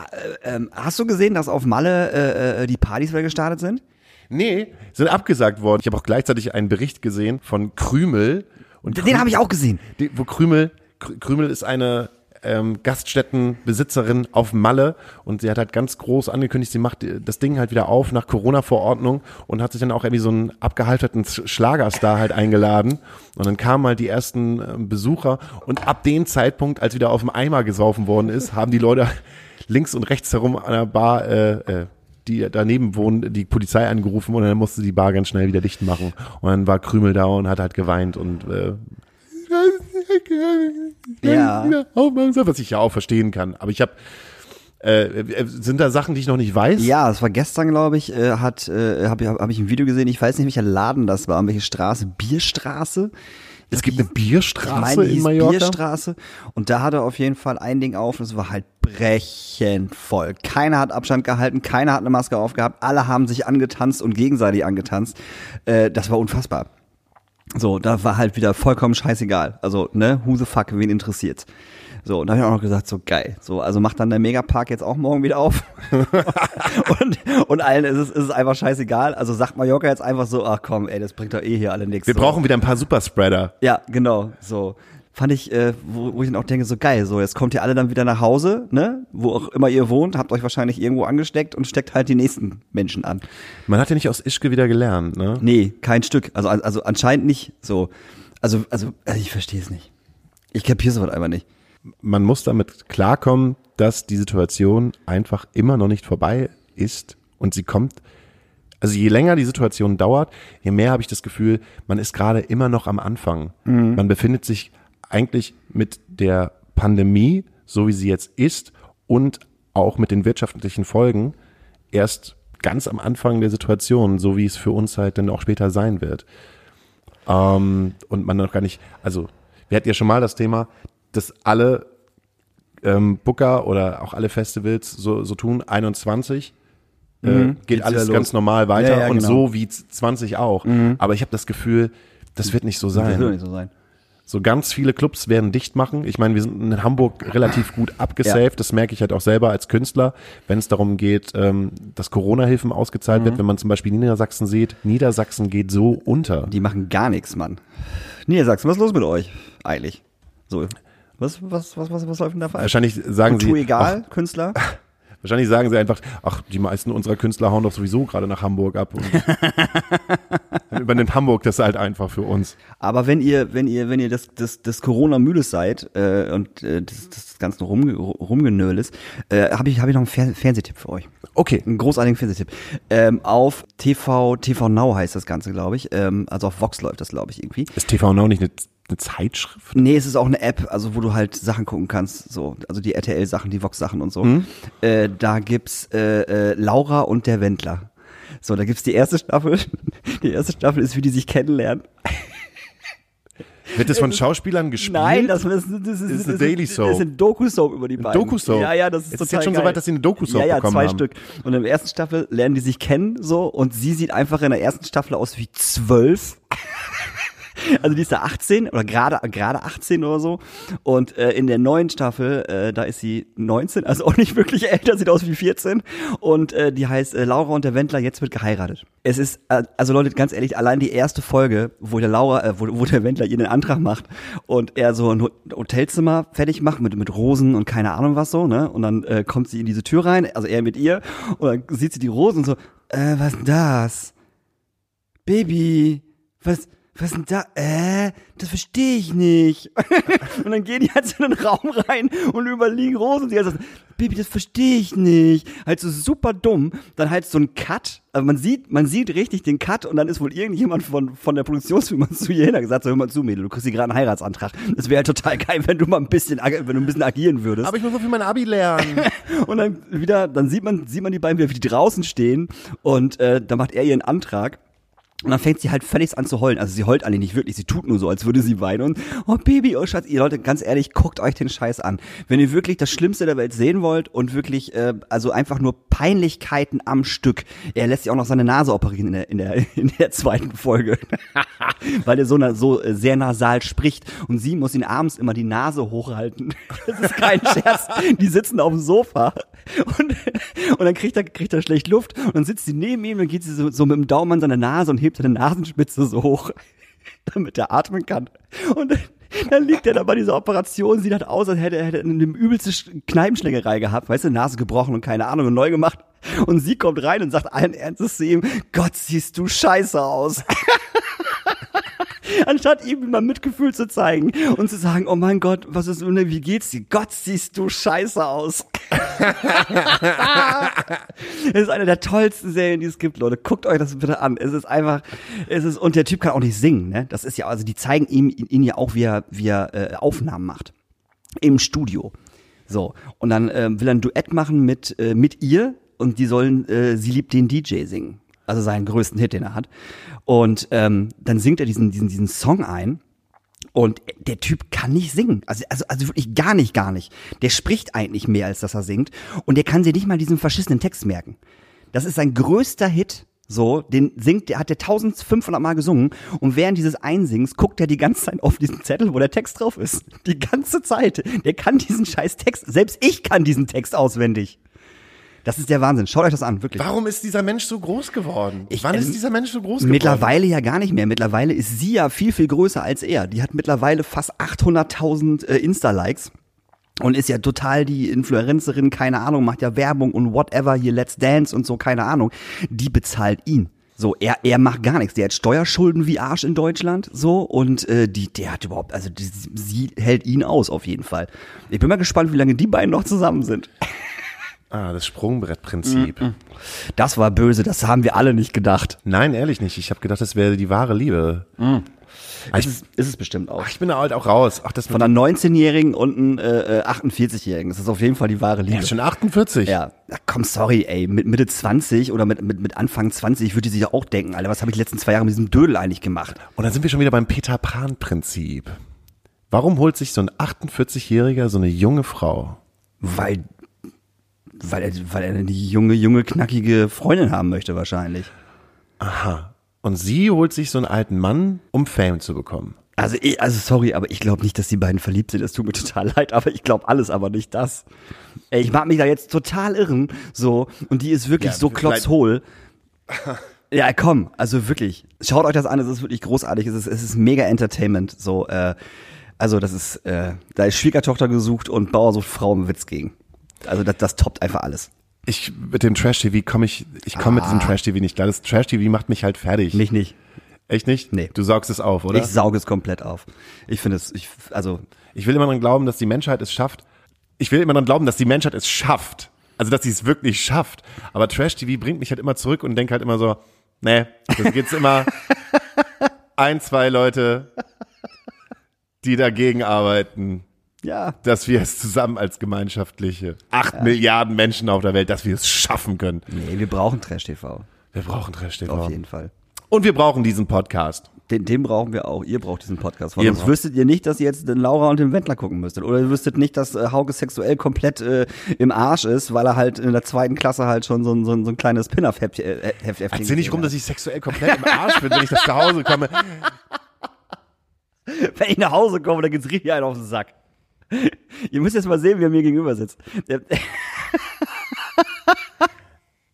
ähm, hast du gesehen, dass auf Malle äh, äh, die Partys wieder gestartet sind? Nee, sind abgesagt worden. Ich habe auch gleichzeitig einen Bericht gesehen von Krümel. Und Den habe ich auch gesehen. Die, wo Krümel, Krü- Krümel ist eine ähm, Gaststättenbesitzerin auf Malle und sie hat halt ganz groß angekündigt, sie macht das Ding halt wieder auf nach Corona-Verordnung und hat sich dann auch irgendwie so einen abgehalterten Sch- Schlagerstar halt eingeladen und dann kamen halt die ersten ähm, Besucher und ab dem Zeitpunkt, als wieder auf dem Eimer gesaufen worden ist, haben die Leute links und rechts herum an der Bar äh, äh, die daneben wohnen, die Polizei angerufen und dann musste die Bar ganz schnell wieder dicht machen. Und dann war Krümel da und hat halt geweint und äh, Ja. was ich ja auch verstehen kann. Aber ich habe äh, äh, sind da Sachen, die ich noch nicht weiß? Ja, es war gestern, glaube ich, äh, hat äh, habe ich, hab ich ein Video gesehen. Ich weiß nicht, welcher Laden das war, an welche Straße, Bierstraße. Es gibt eine Bierstraße meine, in Mallorca. Bierstraße. Und da hatte auf jeden Fall ein Ding auf und es war halt brechend voll. Keiner hat Abstand gehalten, keiner hat eine Maske aufgehabt, alle haben sich angetanzt und gegenseitig angetanzt. Äh, das war unfassbar. So, da war halt wieder vollkommen scheißegal. Also, ne, who the fuck, wen interessiert's? So, und da habe ich auch noch gesagt, so geil. So, also macht dann der Megapark jetzt auch morgen wieder auf. und, und allen ist es, ist es einfach scheißegal. Also sagt Mallorca jetzt einfach so, ach komm, ey, das bringt doch eh hier alle nichts. Wir so. brauchen wieder ein paar Superspreader. Ja, genau, so. Fand ich, äh, wo, wo ich dann auch denke, so geil, so, jetzt kommt ihr alle dann wieder nach Hause, ne, wo auch immer ihr wohnt, habt euch wahrscheinlich irgendwo angesteckt und steckt halt die nächsten Menschen an. Man hat ja nicht aus Ischke wieder gelernt, ne? Nee, kein Stück, also, also anscheinend nicht, so. Also, also, also ich verstehe es nicht. Ich kapiere sowas einfach nicht. Man muss damit klarkommen, dass die Situation einfach immer noch nicht vorbei ist und sie kommt. Also je länger die Situation dauert, je mehr habe ich das Gefühl, man ist gerade immer noch am Anfang. Man befindet sich eigentlich mit der Pandemie, so wie sie jetzt ist, und auch mit den wirtschaftlichen Folgen erst ganz am Anfang der Situation, so wie es für uns halt dann auch später sein wird. Ähm, und man noch gar nicht, also wir hatten ja schon mal das Thema, dass alle ähm, Booker oder auch alle Festivals so, so tun, 21 äh, geht Geht's alles ganz normal weiter Ja, ja, und genau. so wie 20 auch. Aber ich habe das Gefühl, das wird nicht so Das sein. wird nicht so sein. So ganz viele Clubs werden dicht machen. Ich meine, wir sind in Hamburg relativ gut abgesaved. Das merke ich halt auch selber als Künstler, wenn es darum geht, ähm, dass Corona-Hilfen ausgezahlt Mhm. wird. Wenn man zum Beispiel Niedersachsen sieht, Niedersachsen geht so unter. Die machen gar nichts, Mann. Niedersachsen, was ist los mit euch eigentlich? So, was, was, was, was, was läuft denn da falsch? Wahrscheinlich sagen Kultur sie, egal, Künstler? Ach, wahrscheinlich sagen sie einfach, ach, die meisten unserer Künstler hauen doch sowieso gerade nach Hamburg ab. Dann übernimmt Hamburg das halt einfach für uns. Aber wenn ihr, wenn ihr, wenn ihr das, das, das Corona müdes seid äh, und äh, das, das ganze Rum, Rumgenöl ist, äh, habe ich, hab ich noch einen Fer Fernsehtipp für euch. Okay. Einen großartigen Fernsehtipp. Ähm, auf TV, TV Now heißt das Ganze, glaube ich. Ähm, also auf Vox läuft das, glaube ich, irgendwie. Ist TV Now nicht eine, eine Zeitschrift? Nee, es ist auch eine App, also wo du halt Sachen gucken kannst, so, also die RTL-Sachen, die Vox-Sachen und so. Äh, da gibt's äh, äh, Laura und der Wendler. So, da gibt's die erste Staffel. Die erste Staffel ist, wie die sich kennenlernen. Wird das von Schauspielern gespielt? Nein, das, ist, das ist, Ist das eine Daily Soap. Das ist ein Doku-Soap über die beiden. Doku-Soap? Ja, ja, das ist ist total jetzt schon so geil. weit, dass sie eine Doku-Soap Ja, ja, bekommen zwei haben. Stück. Und in der ersten Staffel lernen die sich kennen, so, und sie sieht einfach in der ersten Staffel aus wie zwölf. Also die ist da 18 oder gerade gerade 18 oder so. Und äh, in der neuen Staffel, äh, da ist sie 19, also auch nicht wirklich älter, sieht aus wie 14. Und äh, die heißt äh, Laura und der Wendler, jetzt wird geheiratet. Es ist, äh, also Leute, ganz ehrlich, allein die erste Folge, wo der Laura, äh, wo, wo der Wendler ihr den Antrag macht und er so ein Ho- Hotelzimmer fertig macht mit, mit Rosen und keine Ahnung was so, ne? Und dann äh, kommt sie in diese Tür rein, also er mit ihr, und dann sieht sie die Rosen und so, äh, was ist denn das? Baby, was, was denn da? Äh, das verstehe ich nicht. und dann gehen die halt so in den Raum rein und überlegen Rosen. Und die halt so, Baby, das verstehe ich nicht. Halt so super dumm. Dann halt so ein Cut. Also man sieht, man sieht richtig den Cut und dann ist wohl irgendjemand von, von der Produktionsfirma zu ihr hin gesagt, so, hör mal zu, Mädel, du kriegst hier gerade einen Heiratsantrag. Das wäre halt total geil, wenn du mal ein bisschen, wenn du ein bisschen agieren würdest. Aber ich muss so für mein Abi lernen. Und dann wieder, dann sieht man, sieht man die beiden wieder, wie die draußen stehen und äh, dann macht er ihren Antrag. Und dann fängt sie halt völlig an zu heulen. Also sie heult eigentlich nicht wirklich, sie tut nur so, als würde sie weinen. Und, oh Baby, oh Schatz, ihr Leute, ganz ehrlich, guckt euch den Scheiß an. Wenn ihr wirklich das Schlimmste der Welt sehen wollt und wirklich, äh, also einfach nur Peinlichkeiten am Stück. Er lässt sich auch noch seine Nase operieren in der, in der, in der zweiten Folge. Weil er so, na, so äh, sehr nasal spricht. Und sie muss ihn abends immer die Nase hochhalten. Das ist kein Scherz. Die sitzen auf dem Sofa. Und, und dann kriegt er, kriegt er schlecht Luft und dann sitzt sie neben ihm und geht sie so, so mit dem Daumen an seine Nase und hebt seine Nasenspitze so hoch, damit er atmen kann. Und dann, liegt er da bei dieser Operation, sieht halt aus, als hätte er hätte eine übelste Sch- Kneipenschlägerei gehabt, weißt du, Nase gebrochen und keine Ahnung und neu gemacht. Und sie kommt rein und sagt allen Ernstes zu ihm, Gott, siehst du scheiße aus. Anstatt ihm mal Mitgefühl zu zeigen und zu sagen, oh mein Gott, was ist, wie geht's dir? Gott, siehst du scheiße aus. Es ist eine der tollsten Serien, die es gibt, Leute. Guckt euch das bitte an. Es ist einfach, es ist, und der Typ kann auch nicht singen, ne? Das ist ja, also die zeigen ihm, ihn ja auch, wie er, wie er äh, Aufnahmen macht. Im Studio. So. Und dann ähm, will er ein Duett machen mit, äh, mit ihr und die sollen, äh, sie liebt den DJ singen. Also seinen größten Hit, den er hat. Und ähm, dann singt er diesen, diesen, diesen Song ein. Und der Typ kann nicht singen. Also, also, also wirklich gar nicht, gar nicht. Der spricht eigentlich mehr, als dass er singt. Und der kann sich nicht mal diesen verschissenen Text merken. Das ist sein größter Hit. So, den singt, der hat der 1500 Mal gesungen. Und während dieses Einsings guckt er die ganze Zeit auf diesen Zettel, wo der Text drauf ist. Die ganze Zeit. Der kann diesen scheiß Text. Selbst ich kann diesen Text auswendig. Das ist der Wahnsinn. Schaut euch das an, wirklich. Warum ist dieser Mensch so groß geworden? Ich- Wann ist ähm, dieser Mensch so groß geworden? Mittlerweile ja gar nicht mehr. Mittlerweile ist sie ja viel, viel größer als er. Die hat mittlerweile fast 800.000 äh, Insta-Likes. Und ist ja total die Influencerin, keine Ahnung, macht ja Werbung und whatever, hier Let's Dance und so, keine Ahnung. Die bezahlt ihn. So, er, er macht gar nichts. Der hat Steuerschulden wie Arsch in Deutschland, so, und äh, die, der hat überhaupt, also die, sie hält ihn aus, auf jeden Fall. Ich bin mal gespannt, wie lange die beiden noch zusammen sind. Ah, das Sprungbrettprinzip. Das war böse, das haben wir alle nicht gedacht. Nein, ehrlich nicht. Ich habe gedacht, das wäre die wahre Liebe. Ah, Ist es, ist es bestimmt auch. Ach, ich bin da halt auch raus. Ach, das Von einer 19-Jährigen und einem äh, äh, 48-Jährigen. Das ist auf jeden Fall die wahre Liebe. ja, schon 48. Ja, ja, komm, sorry, ey, mit Mitte 20 oder mit, mit, mit Anfang 20 würde sich ja auch denken, Alter, was habe ich die letzten zwei Jahre mit diesem Dödel eigentlich gemacht? Und dann sind wir schon wieder beim Peter Pan-Prinzip. Warum holt sich so ein 48-Jähriger so eine junge Frau? Weil, weil er, weil er eine junge, junge, knackige Freundin haben möchte wahrscheinlich. Aha. Und sie holt sich so einen alten Mann, um Fame zu bekommen. Also, ich, also sorry, aber ich glaube nicht, dass die beiden verliebt sind. Es tut mir total leid, aber ich glaube alles, aber nicht das. Ey, ich mag mich da jetzt total irren, so und die ist wirklich Ja, so klotzhohl. Ja, komm, also wirklich. Schaut euch das an, es ist wirklich großartig, es ist, es ist mega Entertainment. So, äh, also das ist, äh, da ist Schwiegertochter gesucht und Bauer sucht Frau im Witz gegen. Also das, das toppt einfach alles. Ich, mit dem Trash-TV komme ich, ich komme mit diesem Trash-TV nicht klar. Das Trash-TV macht mich halt fertig. Mich nicht. Echt nicht? Nee. Du saugst es auf, oder? Ich sauge es komplett auf. Ich finde es, ich, also, Ich will immer dran glauben, dass die Menschheit es schafft. Ich will immer dran glauben, dass die Menschheit es schafft. Also, dass sie es wirklich schafft. Aber Trash-TV bringt mich halt immer zurück und denke halt immer so, nee, das geht's immer ein, zwei Leute, die dagegen arbeiten, ja. dass wir es zusammen als gemeinschaftliche acht Milliarden Menschen auf der Welt, dass wir es schaffen können. Nee, wir brauchen Trash-TV. Wir brauchen Trash-TV. Auf jeden Fall. Und wir brauchen diesen Podcast. Den, den brauchen wir auch. Ihr braucht diesen Podcast. Sonst braucht- wüsstet ihr nicht, dass ihr jetzt den Laura und den Wendler gucken müsstet. Oder ihr wüsstet nicht, dass äh, Hauke sexuell komplett äh, im Arsch ist, weil er halt in der zweiten Klasse halt schon so ein, so ein, so ein kleines Pin-Off-Heftchen äh, Heftchen Erzähl nicht rum, dass ich sexuell komplett im Arsch bin, wenn ich das zu Hause komme. Wenn ich nach Hause komme, dann geht's richtig einen auf den Sack. Ihr müsst jetzt mal sehen, wie er mir gegenüber sitzt.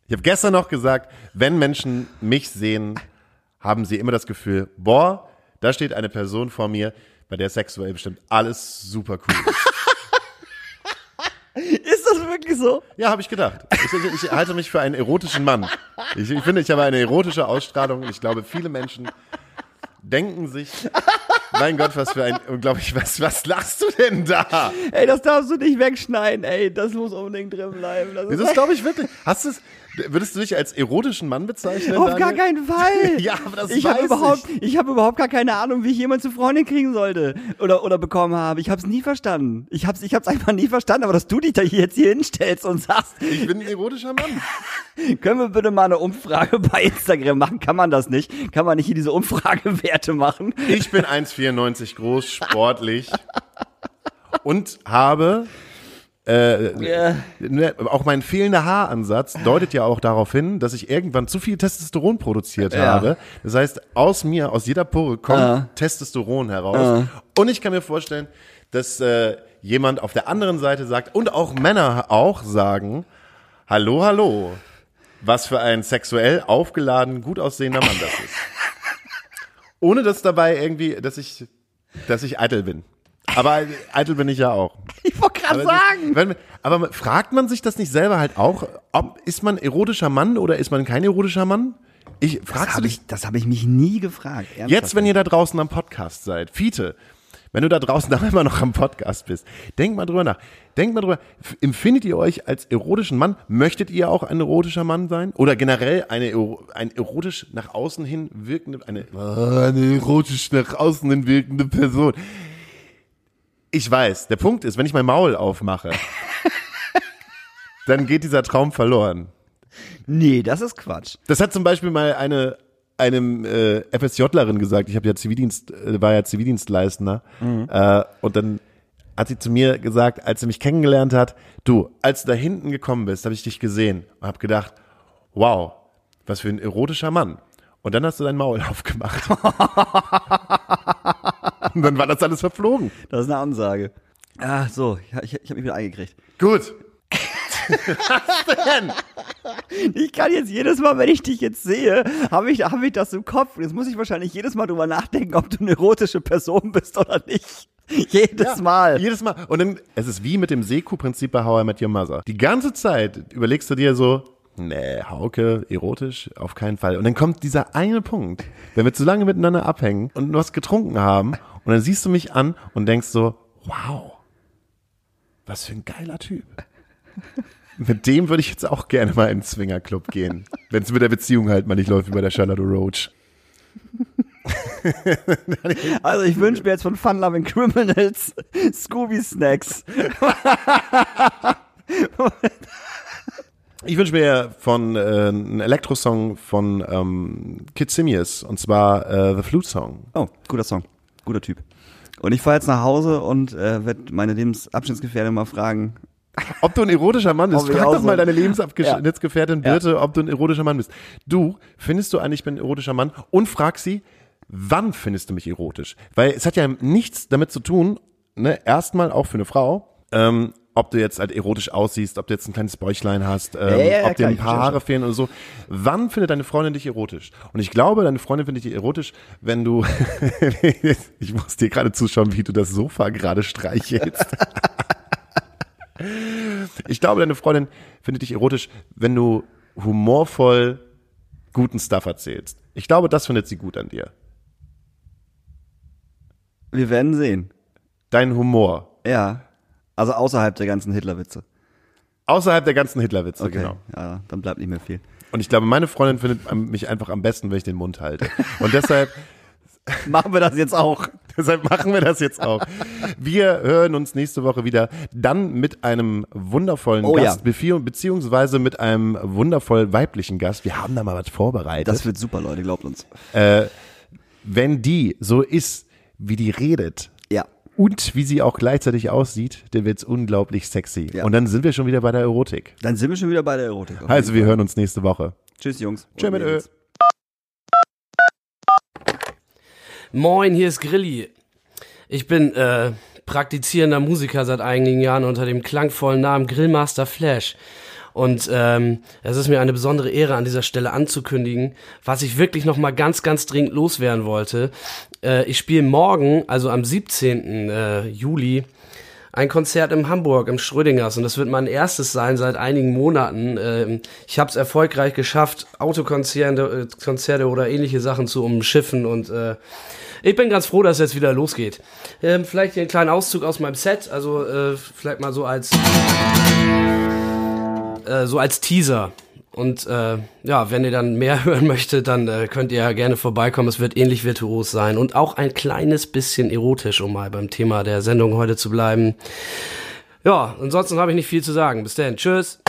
Ich habe gestern noch gesagt, wenn Menschen mich sehen, haben sie immer das Gefühl, boah, da steht eine Person vor mir, bei der sexuell bestimmt alles super cool ist. ist das wirklich so? Ja, habe ich gedacht. Ich, ich, ich halte mich für einen erotischen Mann. Ich, ich finde, ich habe eine erotische Ausstrahlung und ich glaube, viele Menschen denken sich, mein Gott, was für ein unglaublich, was, was lachst du denn da? Ey, das darfst du nicht wegschneiden, ey. Das muss unbedingt drin bleiben. Das Das ist, glaube ich, wirklich. Hast du es, würdest du dich als erotischen Mann bezeichnen? Auf Daniel? gar keinen Fall. Ja, aber das ich habe weiß überhaupt, ich. ich habe überhaupt gar keine Ahnung, wie ich jemand zur Freundin kriegen sollte oder oder bekommen habe. Ich habe es nie verstanden. Ich habe ich hab's einfach nie verstanden. Aber dass du dich da jetzt hier hinstellst und sagst, Ich bin ein erotischer Mann. können wir bitte mal eine Umfrage bei Instagram machen? Kann man das nicht? Kann man nicht hier diese Umfragewerte machen? Ich bin 1,94 groß, sportlich und habe äh, Ja. ne, auch mein fehlender Haaransatz deutet ja auch darauf hin, dass ich irgendwann zu viel Testosteron produziert Ja. habe. Das heißt, aus mir, aus jeder Pore kommt Ah. Testosteron heraus. Und ich kann mir vorstellen, dass äh, jemand auf der anderen Seite sagt und auch Männer auch sagen, hallo, hallo, was für ein sexuell aufgeladen, gut aussehender Mann das ist. Ohne dass dabei irgendwie, dass ich, dass ich eitel bin. Aber eitel bin ich ja auch. Ich wollte gerade Aber, sagen. das, wenn, aber fragt man sich das nicht selber halt auch? Ob, ist man erotischer Mann oder ist man kein erotischer Mann? Ich Das fragst du habe dich ich, das hab ich mich nie gefragt. Ernsthaft. jetzt, wenn ihr da draußen am Podcast seid, Fiete, wenn du da draußen auch immer noch am Podcast bist, denk mal drüber nach. Denk mal drüber, empfindet ihr euch als erotischen Mann? Möchtet ihr auch ein erotischer Mann sein? Oder generell eine, ein erotisch nach außen hin wirkende, eine, eine erotisch nach außen hin wirkende Person? Ich weiß, der Punkt ist, wenn ich mein Maul aufmache, dann geht dieser Traum verloren. Nee, das ist Quatsch. Das hat zum Beispiel mal eine einem äh, FSJlerin gesagt. Ich habe ja Zivildienst, äh, war ja Zivildienstleistender äh, und dann hat sie zu mir gesagt, als sie mich kennengelernt hat, du, als du da hinten gekommen bist, habe ich dich gesehen und habe gedacht, wow, was für ein erotischer Mann. Und dann hast du dein Maul aufgemacht. und dann war das alles verflogen. Das ist eine Ansage. Ah, so, ich, ich, ich habe mich wieder eingekriegt. Gut. Ich kann jetzt jedes Mal, wenn ich dich jetzt sehe, habe ich, hab ich das im Kopf. Jetzt muss ich wahrscheinlich jedes Mal drüber nachdenken, ob du eine erotische Person bist oder nicht. Jedes Mal. Jedes Mal. Und dann, es ist wie mit dem Seku-Prinzip bei How I Met Your Mother. Die ganze Zeit überlegst du dir so, nee, Hauke, erotisch, auf keinen Fall. Und dann kommt dieser eine Punkt, wenn wir zu lange miteinander abhängen und was getrunken haben, und dann siehst du mich an und denkst so, wow, was für ein geiler Typ. Mit dem würde ich jetzt auch gerne mal in den Swingerclub gehen. Wenn es mit der Beziehung halt mal nicht läuft wie bei der Charlotte Roach. Also ich wünsche mir jetzt von Fun Loving Criminals Scooby Snacks. Ich wünsche mir von äh, einen Elektrosong von ähm, Kid Simius und zwar äh, The Flute Song. Oh, guter Song. Guter Typ. Und ich fahre jetzt nach Hause und äh, werde meine Lebensabschnittsgefährtin mal fragen. Ob du ein erotischer Mann bist, frag doch mal deine Lebensabschnittsgefährtin Ja. Birte, ob du ein erotischer Mann bist. Du, findest du eigentlich, ich bin ein erotischer Mann? Und frag sie, wann findest du mich erotisch? Weil es hat ja nichts damit zu tun, ne, erstmal auch für eine Frau, ähm, ob du jetzt halt erotisch aussiehst, ob du jetzt ein kleines Bäuchlein hast, ähm, Ja, ja, ob dir ein paar Haare fehlen oder so. Wann findet deine Freundin dich erotisch? Und ich glaube, deine Freundin findet dich erotisch, wenn du, ich muss dir gerade zuschauen, wie du das Sofa gerade streichelst. Ich glaube, deine Freundin findet dich erotisch, wenn du humorvoll guten Stuff erzählst. Ich glaube, das findet sie gut an dir. Wir werden sehen. Dein Humor. Ja. Also außerhalb der ganzen Hitlerwitze. Außerhalb der ganzen Hitlerwitze, Okay. genau. Ja, dann bleibt nicht mehr viel. Und ich glaube, meine Freundin findet mich einfach am besten, wenn ich den Mund halte. Und deshalb, Machen wir das jetzt auch. deshalb machen wir das jetzt auch. Wir hören uns nächste Woche wieder, dann mit einem wundervollen Oh Gast, ja. bezieh- beziehungsweise mit einem wundervoll weiblichen Gast. Wir haben da mal was vorbereitet. Das wird super, Leute, glaubt uns. Wenn die so ist, wie die redet. Und wie sie auch gleichzeitig aussieht, dann wird's unglaublich sexy. Ja. Und dann sind wir schon wieder bei der Erotik. Dann sind wir schon wieder bei der Erotik. Also wir hören uns nächste Woche. Tschüss, Jungs. Tschö Und mit Ö. Moin, hier ist Grilli. Ich bin äh, praktizierender Musiker seit einigen Jahren unter dem klangvollen Namen Grillmaster Flash. Und ähm, es ist mir eine besondere Ehre, an dieser Stelle anzukündigen, was ich wirklich noch mal ganz, ganz dringend loswerden wollte. Äh, ich spiele morgen, also am 17. Äh, Juli, ein Konzert in Hamburg im Schrödingers und das wird mein erstes sein seit einigen Monaten. Ähm, ich habe es erfolgreich geschafft, Autokonzerte äh, Konzerte oder ähnliche Sachen zu umschiffen und äh, ich bin ganz froh, dass es jetzt wieder losgeht. Ähm, vielleicht hier einen kleinen Auszug aus meinem Set, also äh, vielleicht mal so als äh, so als Teaser. Und äh, ja, wenn ihr dann mehr hören möchtet, dann äh, könnt ihr ja gerne vorbeikommen. Es wird ähnlich virtuos sein und auch ein kleines bisschen erotisch, um mal beim Thema der Sendung heute zu bleiben. Ja, ansonsten habe ich nicht viel zu sagen. Bis dann. Tschüss.